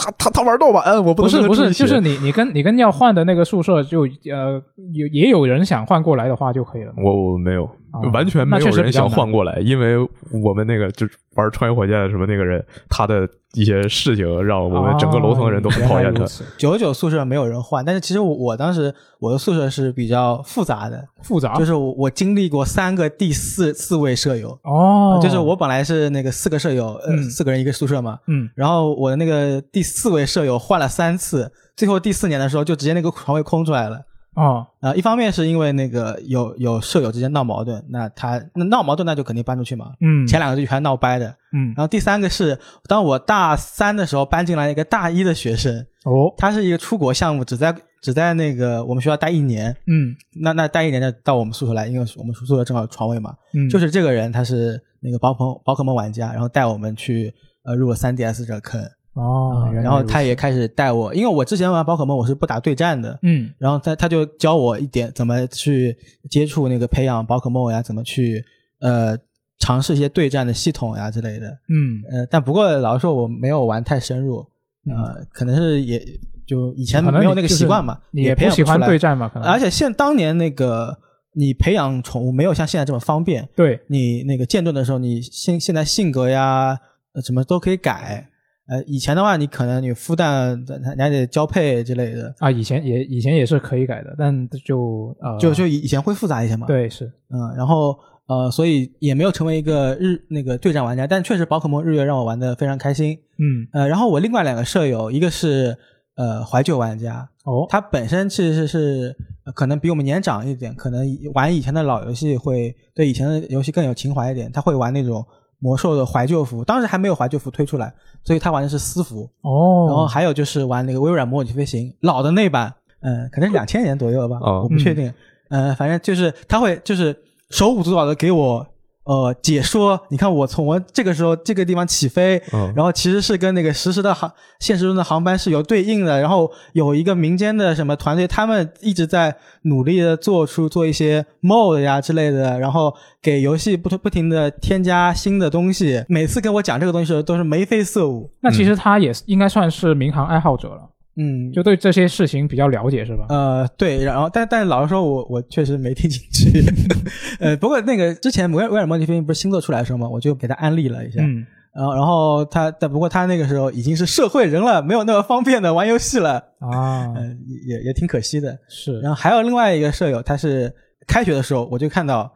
他他他玩盗版，我不能不是不是，就是你你跟你跟要换的那个宿舍就呃有也有人想换过来的话就可以了。我我没有，哦完全没有人想换过来，因为我们那个就玩穿越火箭什么那个人，他的一些事情让我们整个楼层的人都很讨厌他九九宿舍没有人换，但是其实我我当时我的宿舍是比较复杂的，复杂，就是我我经历过三个第四四位舍友，哦，就是我本来是那个四个舍友，呃，嗯。四个人一个宿舍嘛，嗯。然后我的那个第四位舍友换了三次，最后第四年的时候就直接那个床位空出来了。哦。啊、一方面是因为那个有有舍友之间闹矛盾，那他那闹矛盾那就肯定搬出去嘛。嗯。前两个就全闹掰的，嗯。然后第三个是当我大三的时候搬进来一个大一的学生，哦。他是一个出国项目，只在只在那个我们学校待一年，嗯。那那待一年就到我们宿舍来，因为我们宿舍正好有床位嘛。嗯，就是这个人他是那个宝可宝可梦玩家，然后带我们去呃入了 3DS 这个坑，哦，然后他也开始带我，因为我之前玩宝可梦我是不打对战的，嗯然后他他就教我一点怎么去接触那个培养宝可梦呀，怎么去呃尝试一些对战的系统呀之类的。嗯呃，但不过老实说我没有玩太深入，呃，可能是也就以前没有那个习惯嘛，你也也不喜欢对战嘛，可能而且现当年那个你培养宠物没有像现在这么方便，对你那个剑盾的时候，你现现在性格呀呃什么都可以改。呃，以前的话，你可能你孵蛋，你还得交配之类的，啊，以前也以前也是可以改的，但就呃就就以以前会复杂一些嘛。，对是嗯，然后呃，所以也没有成为一个日那个对战玩家，但确实宝可梦日月让我玩的非常开心。嗯呃，然后我另外两个舍友，一个是呃怀旧玩家，哦他本身其实是呃可能比我们年长一点，可能玩以前的老游戏会对以前的游戏更有情怀一点。他会玩那种魔兽的怀旧服，当时还没有怀旧服推出来，所以他玩的是私服。哦，然后还有就是玩那个微软模拟飞行老的那版，嗯、可能是两千年左右吧，哦我不确定。呃，反正就是他会就是手舞足蹈的给我呃解说，你看我从我这个时候这个地方起飞，嗯然后其实是跟那个实时的航现实中的航班是有对应的，然后有一个民间的什么团队，他们一直在努力的做出做一些 mod 呀之类的，然后给游戏不不停的添加新的东西。每次跟我讲这个东西的时候，都是眉飞色舞。那其实他也应该算是民航爱好者了，嗯，就对这些事情比较了解是吧？呃，对，然后但但老实说我，我确实没听进去。呃，不过那个之前威威尔模拟飞行不是新作出来的时候嘛，我就给他安利了一下。嗯然后然后他但不过他那个时候已经是社会人了，没有那么方便的玩游戏了，啊 呃，也也也挺可惜的。是然后还有另外一个舍友，他是开学的时候我就看到，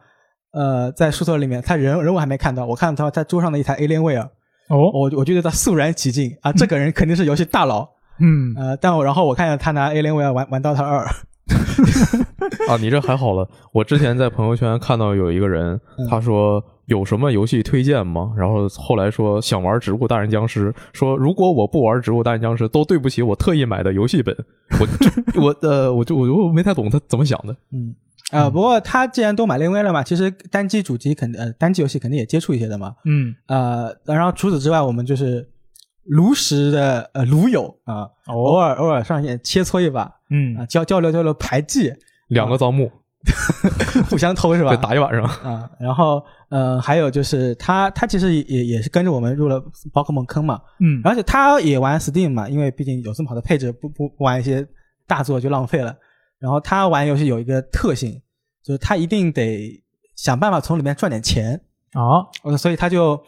呃，在宿舍里面，他人人我还没看到，我看到他桌上的一台 Alienware，哦我我就对他肃然起敬啊，这个人肯定是游戏大佬。嗯呃，但我然后我看见他拿 Alienware 玩玩 DOTA 二，啊，你这还好了。我之前在朋友圈看到有一个人，嗯他说有什么游戏推荐吗？然后后来说想玩《植物大战僵尸》，说如果我不玩《植物大战僵尸》，都对不起我特意买的游戏本。我这 我呃，我就我就没太懂他怎么想的。嗯，呃，不过他既然都买 Alienware 了嘛，其实单机主机肯呃单机游戏肯定也接触一些的嘛。嗯呃，然后除此之外，我们就是炉石的呃炉友啊，偶尔偶尔上线切磋一把嗯啊，交交流交流牌技。两个招募，互相偷是吧？对，打一晚上。啊，然后呃，还有就是他他其实也也也是跟着我们入了宝可梦坑嘛，嗯，而且他也玩 Steam 嘛，因为毕竟有这么好的配置，不不不玩一些大作就浪费了。然后他玩游戏有一个特性，就是他一定得想办法从里面赚点钱，啊，呃，所以他就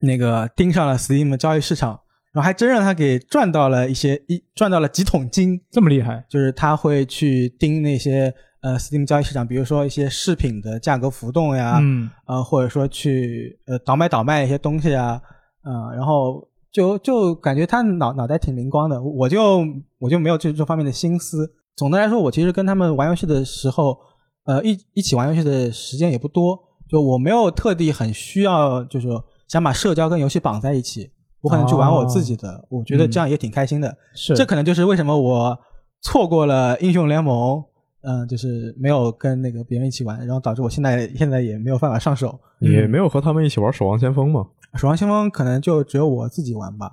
那个盯上了 Steam 交易市场，然后还真让他给赚到了一些一赚到了几桶金，这么厉害，就是他会去盯那些呃 Steam 交易市场，比如说一些饰品的价格浮动呀，嗯，呃，或者说去呃倒买倒卖一些东西啊，呃，然后就就感觉他脑脑袋挺灵光的，我就我就没有这这方面的心思。总的来说，我其实跟他们玩游戏的时候，呃，一一起玩游戏的时间也不多，就我没有特地很需要，就是说想把社交跟游戏绑在一起，我可能去玩我自己的，我觉得这样也挺开心的。是这可能就是为什么我错过了英雄联盟，嗯、就是没有跟那个别人一起玩，然后导致我现在现在也没有办法上手。你没有和他们一起玩《守望先锋》吗？守望先锋可能就只有我自己玩吧，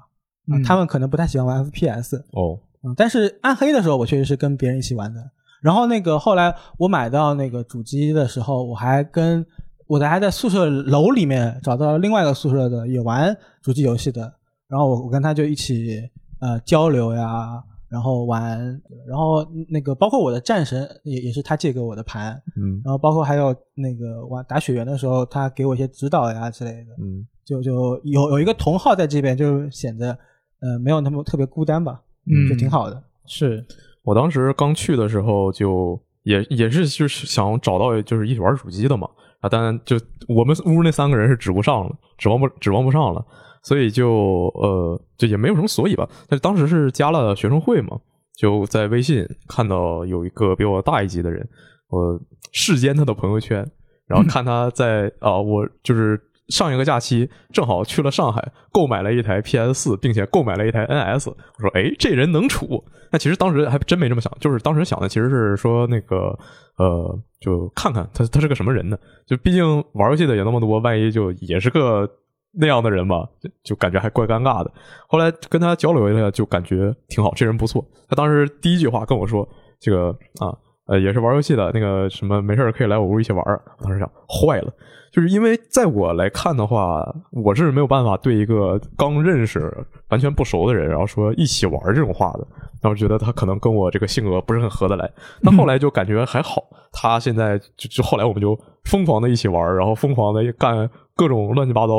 他们可能不太喜欢玩 FPS，哦，嗯，但是暗黑的时候我确实是跟别人一起玩的。然后那个后来我买到那个主机的时候，我还跟我的还在宿舍楼里面找到了另外一个宿舍的也玩主机游戏的，然后我我跟他就一起呃交流呀，然后玩，然后那个包括我的战神也也是他借给我的盘，嗯。然后包括还有那个玩打雪原的时候，他给我一些指导呀之类的，嗯，就就有有一个同号在这边，就显得呃没有那么特别孤单吧，嗯就挺好的。是，我当时刚去的时候就也也是就是想找到就是一起玩主机的嘛啊，但就我们屋那三个人是指不上了，指望不指望不上了，所以就呃就也没有什么所以吧。但是当时是加了学生会嘛，就在微信看到有一个比我大一级的人，我视奸他的朋友圈，然后看他在啊、我就是。上一个假期正好去了上海，购买了一台 PS 四，并且购买了一台 NS。我说：“哎，这人能处。”那其实当时还真没这么想，就是当时想的其实是说那个呃，就看看他他是个什么人呢？就毕竟玩游戏的也那么多，万一就也是个那样的人吧，就就感觉还怪尴尬的。后来跟他交流一下，就感觉挺好，这人不错。他当时第一句话跟我说：“这个啊，呃，也是玩游戏的，那个什么没事可以来我屋一起玩儿。”我当时想，坏了。就是因为在我来看的话，我是没有办法对一个刚认识、完全不熟的人，然后说一起玩这种话的。然后觉得他可能跟我这个性格不是很合得来。但后来就感觉还好，他现在就就后来我们就疯狂的一起玩，然后疯狂的干各种乱七八糟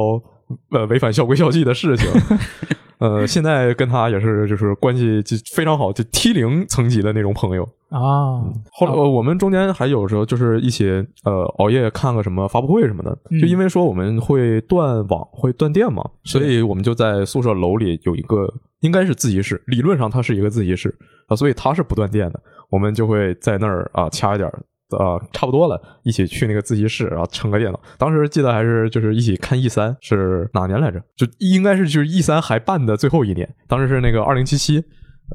呃违反校规校纪的事情。呃，现在跟他也是就是关系就非常好，就 T 零层级的那种朋友。啊，后来、呃、我们中间还有时候就是一起呃熬夜看个什么发布会什么的，嗯就因为说我们会断网会断电嘛，所以我们就在宿舍楼里有一个应该是自习室，理论上它是一个自习室啊，所以它是不断电的，我们就会在那儿啊掐一点儿。啊，差不多了，一起去那个自习室，然后撑个电脑。当时记得还是就是一起看 E 三，是哪年来着？就应该是就是 E 三还办的最后一年，当时是那个二零七七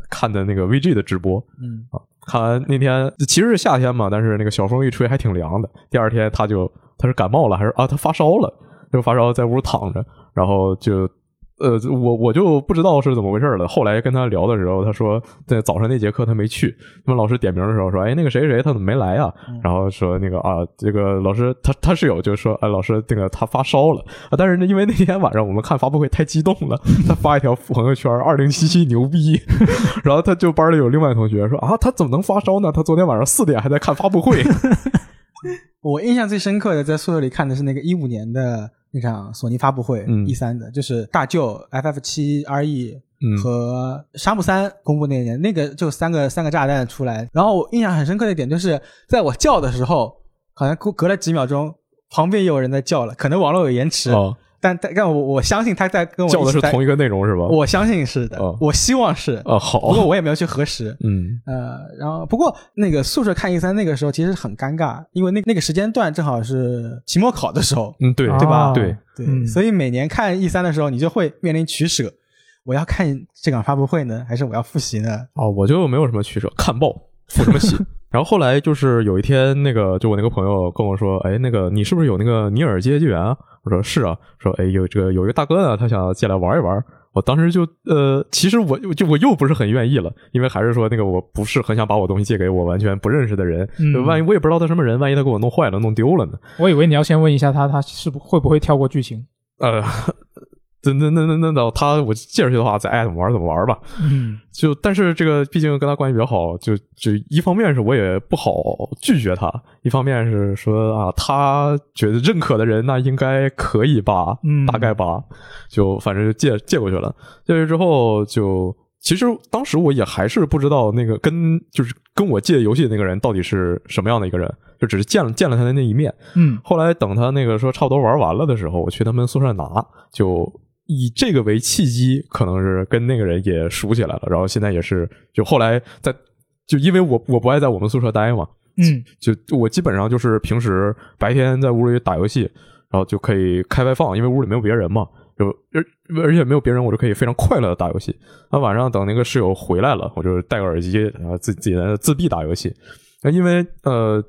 看的那个 VG 的直播，嗯啊，看完那天其实是夏天嘛，但是那个小风一吹还挺凉的。第二天他就他是感冒了还是啊他发烧了，就发烧在屋躺着，然后就呃我我就不知道是怎么回事了。后来跟他聊的时候，他说在早上那节课他没去，问老师点名的时候说哎那个谁谁他怎么没来啊？然后说那个啊这个老师他他室友就说哎老师那个他发烧了啊，但是呢因为那天晚上我们看发布会太激动了，他发一条朋友圈二零七七牛逼，然后他就班里有另外同学说啊他怎么能发烧呢？他昨天晚上四点还在看发布会。我印象最深刻的在宿舍里看的是那个一五年的那场索尼发布会嗯，E 三的，就是大舅 FF 七 RE 嗯。和沙漠三公布那年，那个就三个三个炸弹出来。然后我印象很深刻的一点就是，在我叫的时候，好像隔隔了几秒钟，旁边也有人在叫了，可能网络有延迟，哦，但但但我我相信他在跟我一起在叫的是同一个内容是吧？我相信是的，哦我希望是。啊好，不过我也没有去核实。嗯呃，然后不过那个宿舍看 E 三那个时候其实很尴尬，因为那那个时间段正好是期末考的时候，嗯对对吧？哦对，对，嗯所以每年看 E 三的时候，你就会面临取舍：我要看这场发布会呢，还是我要复习呢？哦，我就没有什么取舍，看报复什么习。然后后来就是有一天，那个就我那个朋友跟我说，哎，那个你是不是有那个尼尔街纪元啊？我说是啊，说哎有这个有一个大哥呢，他想进来玩一玩。我当时就呃，其实我就我又不是很愿意了，因为还是说那个我不是很想把我东西借给我完全不认识的人，嗯万一我也不知道他什么人，万一他给我弄坏了、弄丢了呢？我以为你要先问一下他，他是不会不会跳过剧情？呃，那那那那那那他我借出去的话，再爱怎么玩怎么玩吧。嗯就但是这个毕竟跟他关系比较好，就就一方面是我也不好拒绝他，一方面是说啊，他觉得认可的人那应该可以吧，嗯大概吧，就反正就借借过去了。借过去之后就。其实当时我也还是不知道那个跟就是跟我借游戏的那个人到底是什么样的一个人，就只是见了见了他的那一面。嗯后来等他那个说差不多玩完了的时候，我去他们宿舍拿，就以这个为契机，可能是跟那个人也熟起来了。然后现在也是，就后来在就因为我我不爱在我们宿舍待嘛，嗯就我基本上就是平时白天在屋里打游戏，然后就可以开外放，因为屋里没有别人嘛，就而而且没有别人，我就可以非常快乐的打游戏。那晚上等那个室友回来了，我就戴个耳机，然后自自己在那自闭打游戏。那因为呃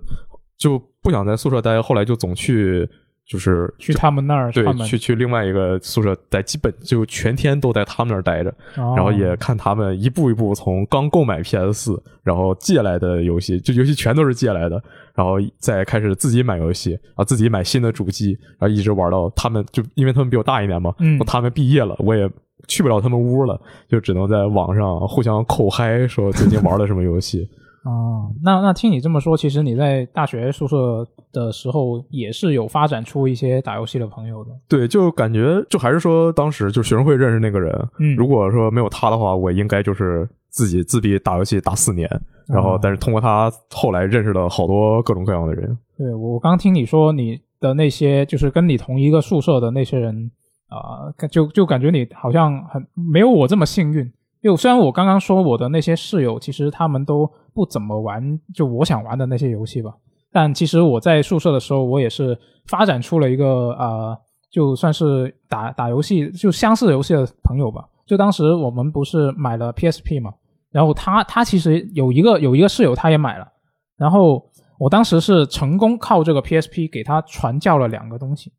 就不想在宿舍待，后来就总去就是去他们那儿对，去去另外一个宿舍待，基本就全天都在他们那儿待着。然然后也看他们一步一步从刚购买 PS 四，然后借来的游戏，就游戏全都是借来的，然后再开始自己买游戏，啊自己买新的主机，然后一直玩到他们就因为他们比我大一年嘛，嗯他们毕业了，我也去不了他们屋了，就只能在网上互相口嗨，说最近玩了什么游戏。哦，那那听你这么说，其实你在大学宿舍的时候也是有发展出一些打游戏的朋友的。对，就感觉就还是说当时就学生会认识那个人，嗯如果说没有他的话，我应该就是自己自闭打游戏打四年，然后哦但是通过他后来认识了好多各种各样的人。对我刚听你说你的那些，就是跟你同一个宿舍的那些人，啊、就就感觉你好像很没有我这么幸运。就虽然我刚刚说我的那些室友，其实他们都不怎么玩，就我想玩的那些游戏吧。但其实我在宿舍的时候，我也是发展出了一个呃，就算是打打游戏就相似游戏的朋友吧。就当时我们不是买了 PSP 嘛，然后他他其实有一个有一个室友他也买了，然后我当时是成功靠这个 PSP 给他传教了两个东西，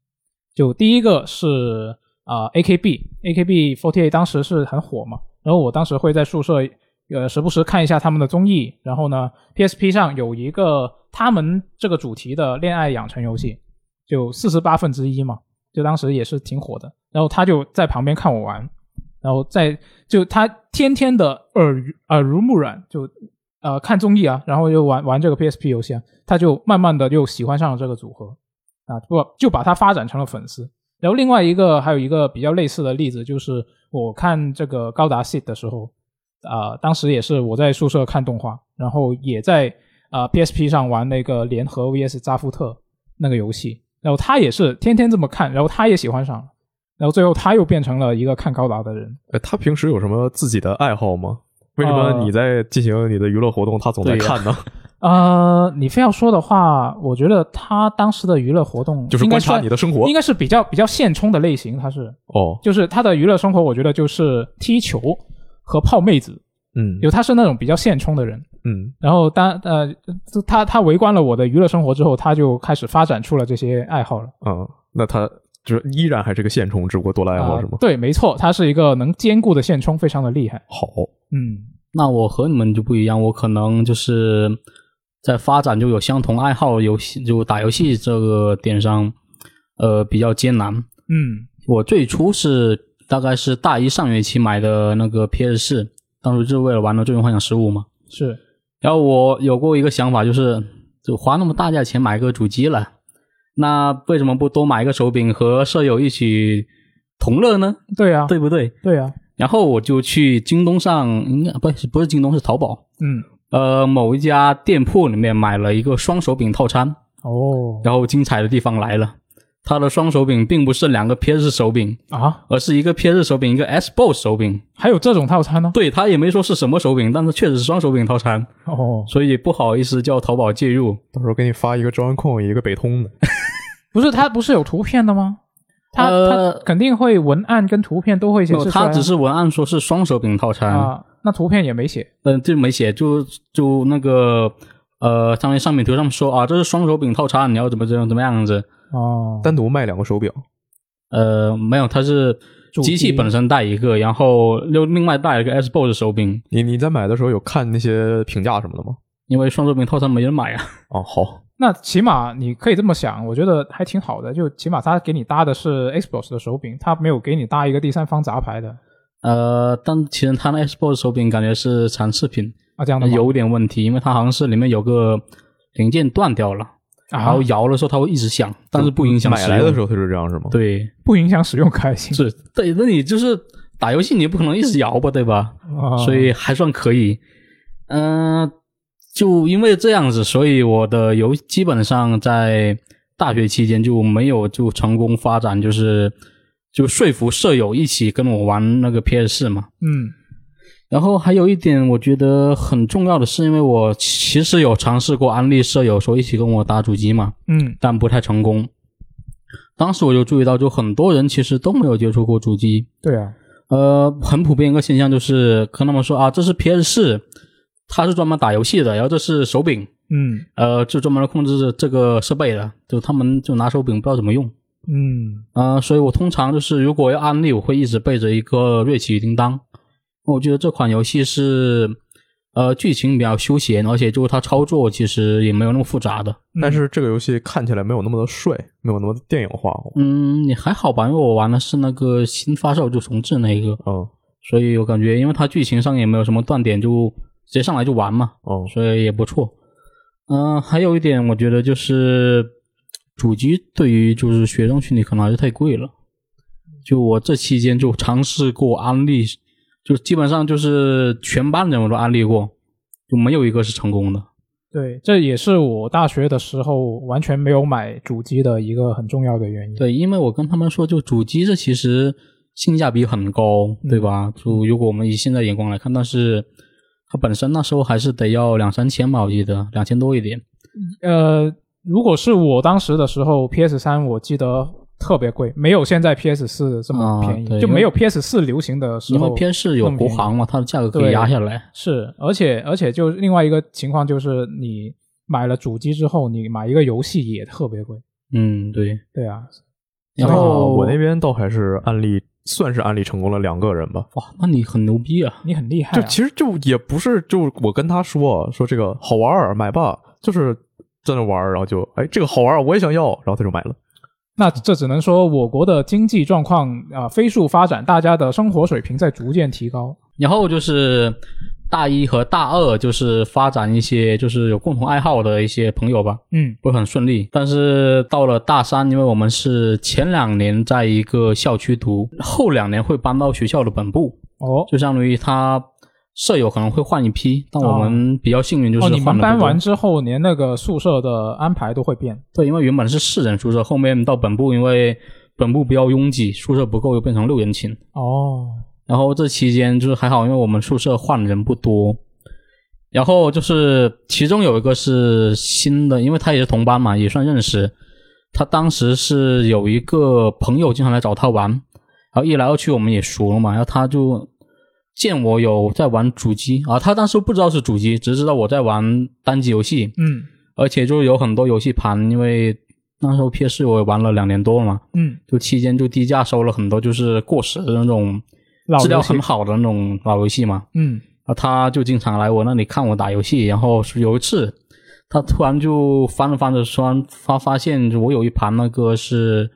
就第一个是啊、AKB，AKB48 当时是很火嘛，然后我当时会在宿舍呃时不时看一下他们的综艺，然后呢 PSP 上有一个他们这个主题的恋爱养成游戏，就四十八分之一嘛，就当时也是挺火的，然后他就在旁边看我玩，然后在就他天天的耳耳濡目染，就呃看综艺啊，然后又玩玩这个 PSP 游戏啊，他就慢慢的就喜欢上了这个组合啊，不就把他发展成了粉丝。然后另外一个还有一个比较类似的例子，就是我看这个高达 Seed 的时候，啊、当时也是我在宿舍看动画，然后也在啊、PSP 上玩那个联合 VS 扎夫特那个游戏，然后他也是天天这么看，然后他也喜欢上了，然后最后他又变成了一个看高达的人。呃，他平时有什么自己的爱好吗？为什么呃你在进行你的娱乐活动，他总在看呢？呃，你非要说的话，我觉得他当时的娱乐活动就是观察你的生活应该是比较比较现充的类型，他是哦，就是他的娱乐生活，我觉得就是踢球和泡妹子，嗯有他是那种比较现充的人。嗯，然后当呃，他他围观了我的娱乐生活之后，他就开始发展出了这些爱好了。嗯，那他就是依然还是个现充，只不过多了爱好啊是吗？对，没错，他是一个能兼顾的现充，非常的厉害。好，嗯那我和你们就不一样，我可能就是在发展就有相同爱好游戏，就打游戏这个点上，呃，比较艰难。嗯我最初是大概是大一上学期买的那个 PS 四，当时就是为了玩的《最终幻想十五》嘛。是然后我有过一个想法，就是就花那么大价钱买个主机了，那为什么不多买一个手柄和舍友一起同乐呢？对啊，对不对？对啊，然后我就去京东上，应该不是不是京东是淘宝，嗯呃，某一家店铺里面买了一个双手柄套餐。哦然后精彩的地方来了，它的双手柄并不是两个 PS 手柄，啊，而是一个 PS 手柄，一个 Xbox 手柄。还有这种套餐呢？对，他也没说是什么手柄，但是确实是双手柄套餐，哦，所以不好意思叫淘宝介入。到时候给你发一个中安控，一个北通的。不是，它不是有图片的吗？它肯定会文案跟图片都会显，示出来啊。他只是文案说是双手柄套餐，啊，那图片也没写。嗯、这没写，就就那个呃，上面上面图上面说啊，这是双手柄套餐，你要怎么怎么怎么样子。哦，单独卖两个手表，呃，没有，它是机机器本身带一个，然后又另外带了一个 Xbox 手柄，你你在买的时候有看那些评价什么的吗？因为双手柄套餐没人买啊。哦，好，那起码你可以这么想，我觉得还挺好的。就起码他给你搭的是 Xbox 的手柄，他没有给你搭一个第三方杂牌的呃，但其实他那 Xbox 手柄感觉是残次品，啊，这样的有点问题，因为它好像是里面有个零件断掉了，然啊后摇的时候它会一直响，但是不影响使用买来的时候它是这样是吗？，对，不影响使用开心是对，那你就是打游戏你不可能一直摇吧，对吧？啊，所以还算可以。嗯、就因为这样子，所以我的游基本上在大学期间就没有就成功发展，就是就说服舍友一起跟我玩那个 PS 四嘛。嗯然后还有一点，我觉得很重要的是，因为我其实有尝试过安利舍友说一起跟我打主机嘛，嗯但不太成功。当时我就注意到，就很多人其实都没有接触过主机，对啊，呃，很普遍一个现象就是跟他们说啊，这是 PS 四，它是专门打游戏的，然后这是手柄，嗯。呃，就专门控制这个设备的，就他们就拿手柄不知道怎么用，嗯。呃，所以我通常就是如果要安利，我会一直备着一个瑞奇与叮当，我觉得这款游戏是呃剧情比较休闲，而且就是它操作其实也没有那么复杂的，但是这个游戏看起来没有那么的帅，没有那么的电影化。嗯，也还好吧，因为我玩的是那个新发售就重置那一个，嗯所以我感觉因为它剧情上也没有什么断点，就直接上来就玩嘛，哦，所以也不错。嗯、还有一点我觉得就是主机对于就是学生群体可能还是太贵了。就我这期间就尝试过安利，就基本上就是全班人我都安利过，就没有一个是成功的。对，这也是我大学的时候完全没有买主机的一个很重要的原因。对，因为我跟他们说，就主机这其实性价比很高，对吧？就如果我们以现在眼光来看，但是它本身那时候还是得要两三千吧，我记得两千多一点。呃，如果是我当时的时候，PS 三我记得特别贵，没有现在 PS 四这么啊便宜，对就没有 PS 四流行的时候。因为 PS 四有国行嘛，它的价格可以压下来。是，而且而且就另外一个情况就是，你买了主机之后，你买一个游戏也特别贵。嗯，对。对啊，然啊后我那边倒还是安利，算是安利成功了两个人吧。哇，那你很牛逼啊！你很厉害、啊。就其实就也不是，就我跟他说说这个好玩儿，买吧，就是在那玩儿，然后就哎这个好玩儿，我也想要，然后他就买了。那这只能说我国的经济状况啊、飞速发展，大家的生活水平在逐渐提高。然后就是大一和大二，就是发展一些就是有共同爱好的一些朋友吧，嗯不是很顺利。但是到了大三，因为我们是前两年在一个校区读，后两年会搬到学校的本部，哦就相当于他舍友可能会换一批，但我们比较幸运，就是哦，你们搬不多完之后，连那个宿舍的安排都会变。对，因为原本是四人宿舍，后面到本部，因为本部比较拥挤，宿舍不够，又变成六人寝。哦，然后这期间就是还好，因为我们宿舍换人不多。然后就是其中有一个是新的，因为他也是同班嘛，也算认识。他当时是有一个朋友经常来找他玩，然后一来二去我们也熟了嘛，然后他就见我有在玩主机啊，他当时不知道是主机，只知道我在玩单机游戏，嗯而且就有很多游戏盘，因为那时候 PS 我也玩了两年多了嘛，嗯，就期间就低价收了很多就是过时的那种质量很好的那种老游戏嘛。嗯啊他就经常来我那里看我打游戏，然后有一次他突然就翻着翻着，突然发发现我有一盘那个是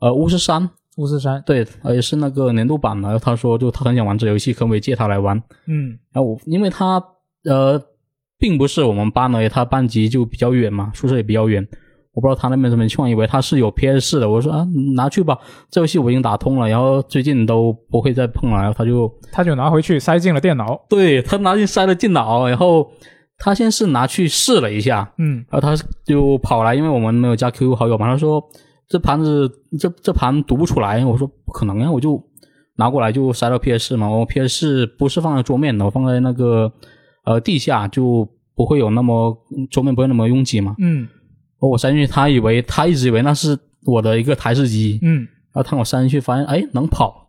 呃巫师三，巫师三。对，而且是那个年度版的。他说就他很想玩这游戏，可不可以借他来玩？嗯然后我因为他呃并不是我们班的，他班级就比较远嘛，宿舍也比较远。我不知道他那边怎么情况，以为他是有 PS 四的。我说啊，拿去吧，这游戏我已经打通了，然后最近都不会再碰了。然后他就他就拿回去塞进了电脑。对他拿进塞了电脑，然后他先是拿去试了一下，嗯然后他就跑来，因为我们没有加 QQ 好友嘛，他说这盘子这这盘读不出来，我说不可能呀，我就拿过来就塞到 PS 嘛，我 PS 不是放在桌面的，我放在那个呃地下，就不会有那么桌面不会那么拥挤嘛。嗯我塞进去，他以为他一直以为那是我的一个台式机，嗯然后当我塞进去发现，哎，能跑。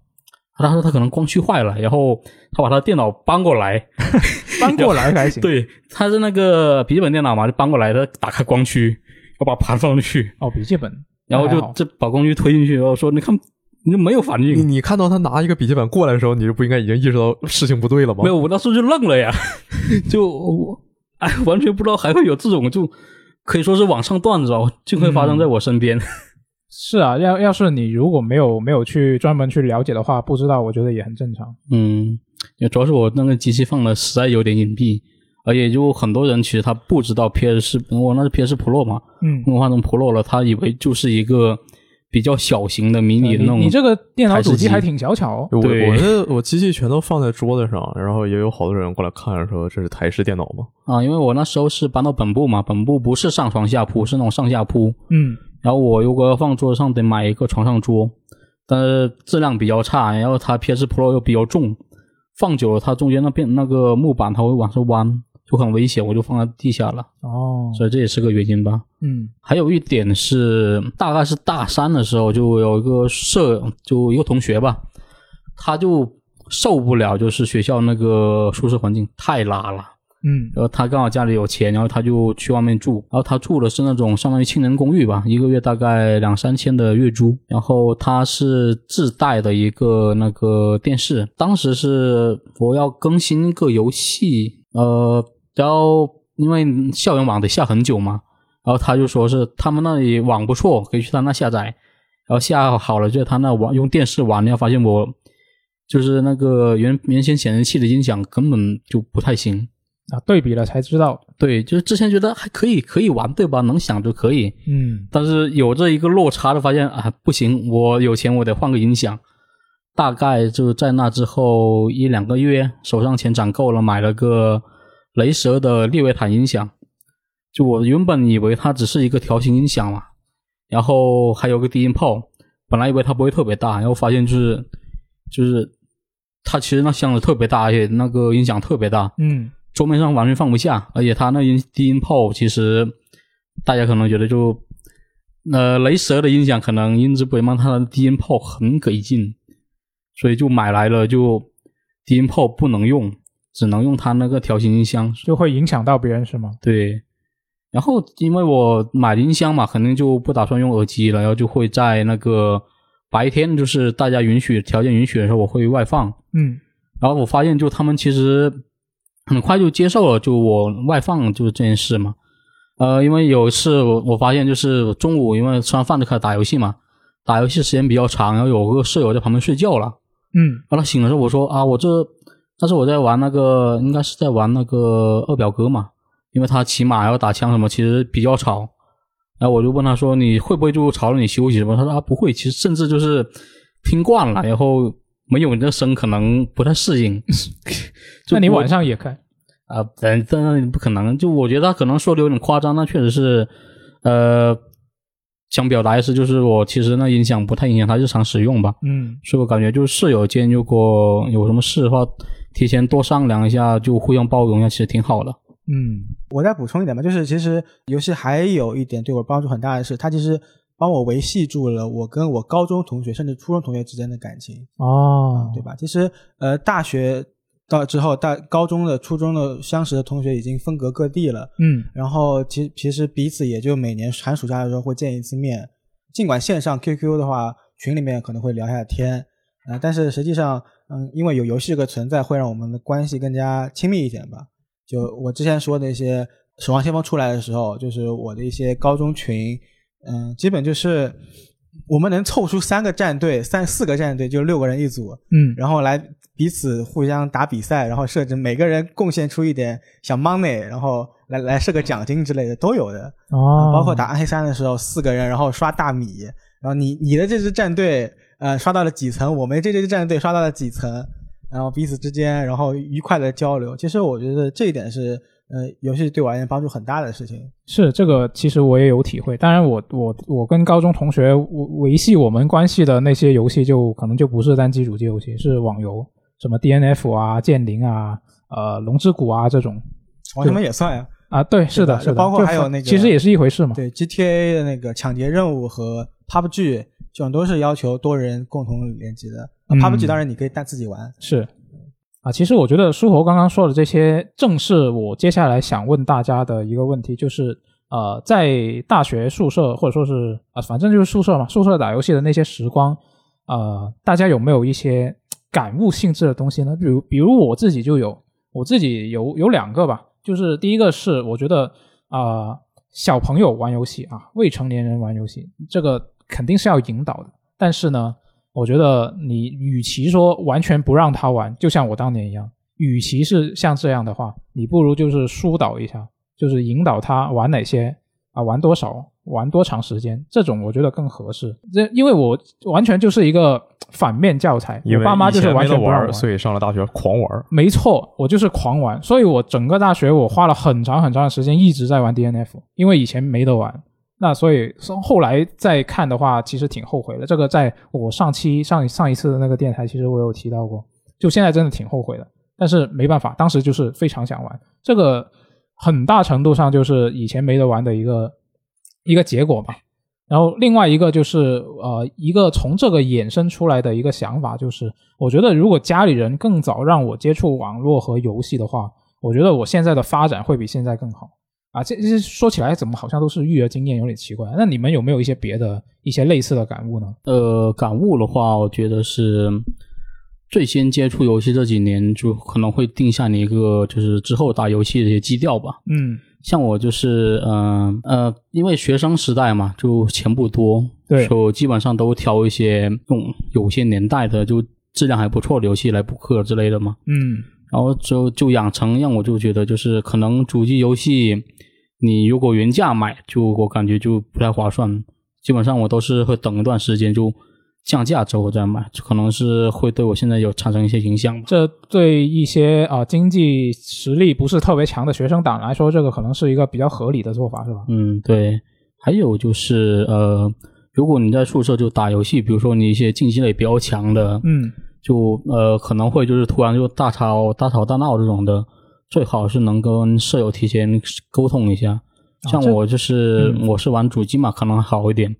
他说他可能光驱坏了，然后他把他电脑搬过来，搬过来还行。，对，他是那个笔记本电脑嘛，就搬过来的，打开光驱，我把盘放进去。哦，笔记本。然后就这把光驱推进去，然后说你看你就没有反应，你看到他拿一个笔记本过来的时候，你就不应该已经意识到事情不对了吗？没有，我那时候就愣了呀，就我哎完全不知道还会有这种就可以说是网上段子哦，就会发生在我身边。是啊，要要是你如果没有没有去专门去了解的话，不知道我觉得也很正常。嗯，也主要是我那个机器放的实在有点隐蔽，而且就很多人其实他不知道 PS 我那是 PS Pro 嘛，嗯，我换成 Pro 了，他以为就是一个比较小型的迷你的那种。你你这个电脑主机机还挺小巧哦。我对我的我机器全都放在桌子上，然后也有好多人过来看说这是台式电脑吗？啊，因为我那时候是搬到本部嘛，本部不是上床下铺，是那种上下铺。嗯，然后我如果要放桌子上，得买一个床上桌，但是质量比较差，然后它 PS Pro 又比较重，放久了它中间那边那个木板它会往上弯，就很危险，我就放在地下了，哦，所以这也是个原因吧。嗯。还有一点是，大概是大三的时候，就有一个舍，就一个同学吧，他就受不了，就是学校那个宿舍环境太拉了。嗯。然后他刚好家里有钱，然后他就去外面住，然后他住的是那种相当于青年公寓吧，一个月大概两三千的月租，然后他是自带的一个那个电视，当时是我要更新一个游戏，呃，然后因为校园网得下很久嘛，然后他就说是他们那里网不错，可以去他那下载，然后下好了就他那玩用电视玩，然后发现我就是那个原原先显示器的音响根本就不太行。啊，对比了才知道。对，就是之前觉得还可以，可以玩，对吧？能想就可以。嗯但是有这一个落差的发现啊，不行，我有钱，我得换个音响。大概就在那之后一两个月，手上钱攒够了，买了个雷蛇的列维坦音响。就我原本以为它只是一个条形音响嘛，然后还有个低音炮，本来以为它不会特别大，然后发现就是就是它其实那箱子特别大，而且那个音响特别大。嗯桌面上完全放不下，而且它那音低音炮其实大家可能觉得就呃雷蛇的音响可能音质不一样，它的低音炮很给劲，所以就买来了就低音炮不能用，只能用它那个调形音箱。就会影响到别人是吗？对，然后因为我买音箱嘛，肯定就不打算用耳机了，然后就会在那个白天就是大家允许条件允许的时候，我会外放。嗯然后我发现，就他们其实很快就接受了，就我外放就是这件事嘛。呃，因为有一次我我发现，就是中午因为吃完饭就开始打游戏嘛，打游戏时间比较长，然后有个舍友在旁边睡觉了。嗯然后他醒的时候，我说啊，我这，但是我在玩那个，应该是在玩那个二表哥嘛，因为他骑马要打枪什么，其实比较吵。然后我就问他说，你会不会就吵了你休息什么？他说啊，不会，其实甚至就是听惯了，然后没有你的声可能不太适应。就你晚上也开？啊，但但那不可能。就我觉得他可能说的有点夸张，那确实是，呃，想表达的是，就是我其实那音响不太影响他日常使用吧。嗯所以我感觉就是室友间如果有什么事的话，提前多商量一下，就互相包容一下，其实挺好的。嗯我再补充一点吧，就是其实游戏还有一点对我帮助很大的是，它其实帮我维系住了我跟我高中同学甚至初中同学之间的感情，哦，对吧？其实呃，大学到之后，大高中的、初中的相识的同学已经分隔各地了，嗯然后其其实彼此也就每年寒暑假的时候会见一次面，尽管线上 QQ 的话群里面可能会聊一下天，啊、但是实际上，嗯，因为有游戏这个存在，会让我们的关系更加亲密一点吧。就我之前说的一些《守望先锋》出来的时候，就是我的一些高中群，嗯，基本就是我们能凑出三个战队、三四个战队，就六个人一组，嗯然后来彼此互相打比赛，然后设置每个人贡献出一点小 money，然后来来设个奖金之类的都有的。哦，包括打暗黑三的时候，四个人然后刷大米，然后你你的这支战队呃刷到了几层，我们这支战队刷到了几层，然后彼此之间然后愉快的交流。其实我觉得这一点是呃游戏对我而言帮助很大的事情。是这个，其实我也有体会。当然我，我我跟高中同学维维系我们关系的那些游戏，就可能就不是单机主机游戏，是网游，什么 DNF 啊、剑灵啊、呃龙之谷啊这种王什么也算呀、啊。对，是的，是的，包括还有那个其实也是一回事嘛。对 GTA 的那个抢劫任务和 PUBG 这种都是要求多人共同联机的。啊嗯 PUBG 当然你可以带自己玩。是啊，其实我觉得书侯刚刚说的这些，正是我接下来想问大家的一个问题，就是呃，在大学宿舍或者说是啊、反正就是宿舍嘛，宿舍打游戏的那些时光，呃，大家有没有一些感悟性质的东西呢？比如，比如我自己就有，我自己有有两个吧，就是第一个是我觉得啊、呃小朋友玩游戏啊，未成年人玩游戏，这个肯定是要引导的，但是呢，我觉得你与其说完全不让他玩，就像我当年一样，与其是像这样的话，你不如就是疏导一下，就是引导他玩哪些啊，玩多少，玩多长时间，这种我觉得更合适。这因为我完全就是一个反面教材，我爸妈就是完全不让我玩，所以上了大学狂玩。没错，我就是狂玩，所以我整个大学我花了很长很长的时间一直在玩 DNF，因为以前没得玩。那所以从后来再看的话，其实挺后悔的。这个在我上期上上一次的那个电台，其实我有提到过，就现在真的挺后悔的。但是没办法，当时就是非常想玩，这个很大程度上就是以前没得玩的一个一个结果吧。然后另外一个就是呃，一个从这个衍生出来的一个想法，就是我觉得如果家里人更早让我接触网络和游戏的话，我觉得我现在的发展会比现在更好啊。这这说起来怎么好像都是育儿经验，有点奇怪。那你们有没有一些别的一些类似的感悟呢？呃，感悟的话，我觉得是最先接触游戏这几年，就可能会定下你一个就是之后打游戏的一些基调吧。嗯，像我就是，嗯呃因为学生时代嘛，就钱不多，对就基本上都挑一些用有些年代的就质量还不错的游戏来补课之类的嘛。嗯然后就就养成让我就觉得就是可能主机游戏，你如果原价买，就我感觉就不太划算。基本上我都是会等一段时间就降价之后再买，可能是会对我现在有产生一些影响吧。这对一些啊、经济实力不是特别强的学生党来说，这个可能是一个比较合理的做法，是吧？嗯，对。还有就是呃，如果你在宿舍就打游戏，比如说你一些竞技类比较强的，嗯就呃可能会就是突然就大吵大吵大闹这种的，最好是能跟舍友提前沟通一下。像我就是、嗯我是玩主机嘛，可能好一点。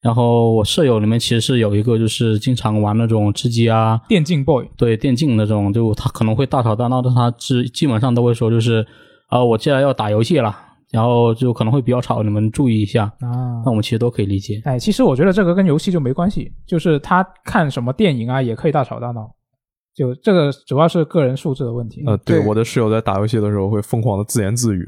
然后我舍友里面其实是有一个就是经常玩那种吃鸡啊，电竞 boy，对电竞那种，就他可能会大吵大闹，但他基基本上都会说就是，啊、我接下来要打游戏了，然后就可能会比较吵，你们注意一下。啊那我们其实都可以理解。哎，其实我觉得这个跟游戏就没关系，就是他看什么电影啊，也可以大吵大闹，就这个主要是个人素质的问题。呃，对，对我的室友在打游戏的时候会疯狂的自言自语。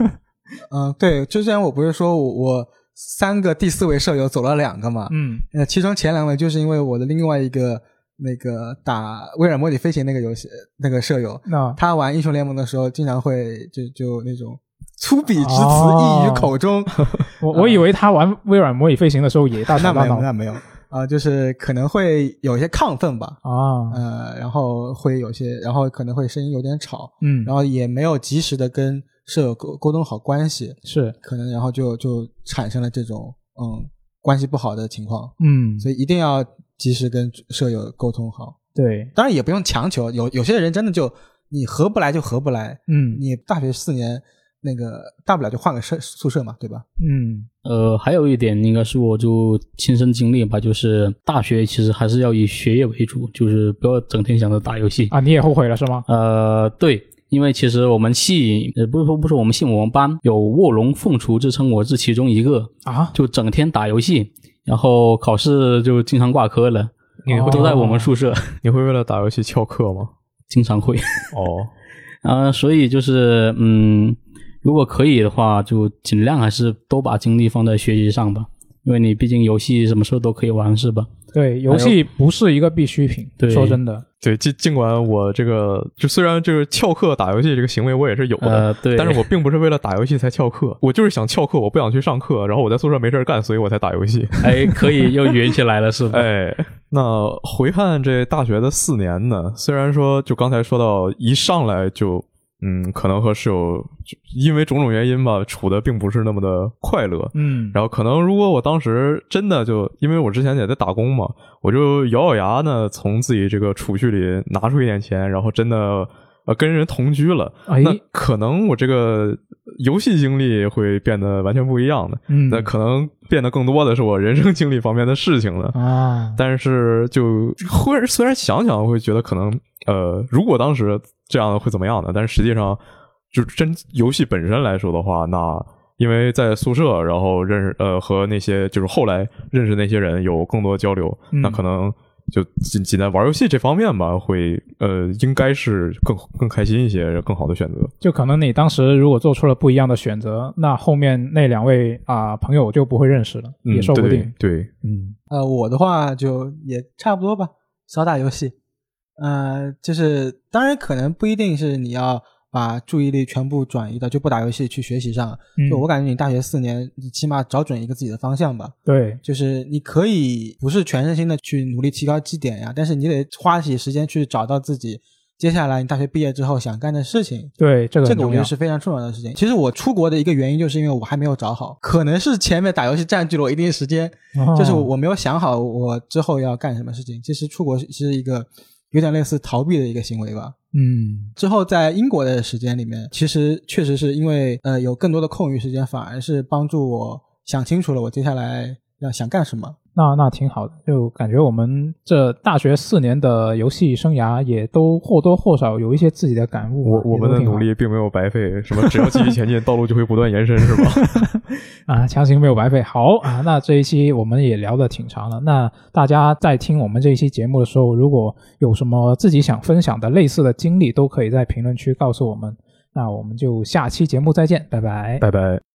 嗯，对，之前我不是说我我三个第四位舍友走了两个嘛，嗯呃，其中前两位就是因为我的另外一个那个打微软模拟飞行那个游戏那个舍友，那他玩英雄联盟的时候经常会就就那种粗鄙之词哦。溢于口中，我我以为他玩微软模拟飞行的时候也大那没有吵大闹。那没有。啊、就是可能会有一些亢奋吧，啊，呃，然后会有些，然后可能会声音有点吵，嗯，然后也没有及时的跟舍友沟沟通好关系，是。可能然后就就产生了这种嗯关系不好的情况，嗯，所以一定要及时跟舍友沟通好。对，当然也不用强求，有有些人真的就你合不来就合不来，嗯。你大学四年那个大不了就换个舍宿舍嘛，对吧？嗯呃，还有一点应该是我就亲身经历吧，就是大学其实还是要以学业为主，就是不要整天想着打游戏。啊，你也后悔了是吗？呃，对，因为其实我们系，呃，不是说不是我们系，我们班有卧龙凤雏之称，我是其中一个，啊，就整天打游戏，然后考试就经常挂科了，你会都在我们宿舍，你会为了打游戏翘课吗？经常会。哦，啊、所以就是嗯，如果可以的话，就尽量还是多把精力放在学习上吧，因为你毕竟游戏什么时候都可以玩，是吧？对，游戏不是一个必需品，对说真的，对，尽尽管我这个就虽然就是翘课打游戏这个行为我也是有的，呃，对，但是我并不是为了打游戏才翘课，我就是想翘课，我不想去上课，然后我在宿舍没事干，所以我才打游戏。哎，可以又圆起来了，是吧？哎，那回看这大学的四年呢，虽然说就刚才说到一上来就，嗯，可能和室友因为种种原因吧，处的并不是那么的快乐。嗯，然后可能如果我当时真的就因为我之前也在打工嘛，我就咬咬牙呢，从自己这个储蓄里拿出一点钱，然后真的呃跟人同居了，哎，那可能我这个游戏经历会变得完全不一样的。嗯那可能变得更多的是我人生经历方面的事情了。啊，但是就会虽然想想会觉得可能呃，如果当时这样会怎么样呢？但是实际上，就真游戏本身来说的话，那因为在宿舍，然后认识呃和那些就是后来认识那些人有更多交流，嗯那可能就仅仅在玩游戏这方面吧，会呃应该是更更开心一些，更好的选择。就可能你当时如果做出了不一样的选择，那后面那两位啊、朋友就不会认识了，嗯，也说不对定。对，嗯呃，我的话就也差不多吧，少打游戏。呃，就是当然可能不一定是你要把注意力全部转移到就不打游戏去学习上。嗯，就我感觉你大学四年，你起码找准一个自己的方向吧。对，就是你可以不是全身心的去努力提高绩点呀，但是你得花起时间去找到自己接下来你大学毕业之后想干的事情。对，这个这个我觉得是非常重要的事情。其实我出国的一个原因，就是因为我还没有找好，可能是前面打游戏占据了我一定时间，哦就是我没有想好我之后要干什么事情。其实出国是一个有点类似逃避的一个行为吧。嗯之后在英国的时间里面，其实确实是因为呃有更多的空余时间，反而是帮助我想清楚了我接下来要想干什么。那那挺好的，就感觉我们这大学四年的游戏生涯也都或多或少有一些自己的感悟啊。我我们的努力并没有白费，什么只要继续前进，道路就会不断延伸，是吧？啊，强行没有白费。好啊，那这一期我们也聊的挺长了。那大家在听我们这一期节目的时候，如果有什么自己想分享的类似的经历，都可以在评论区告诉我们。那我们就下期节目再见，拜拜。拜拜。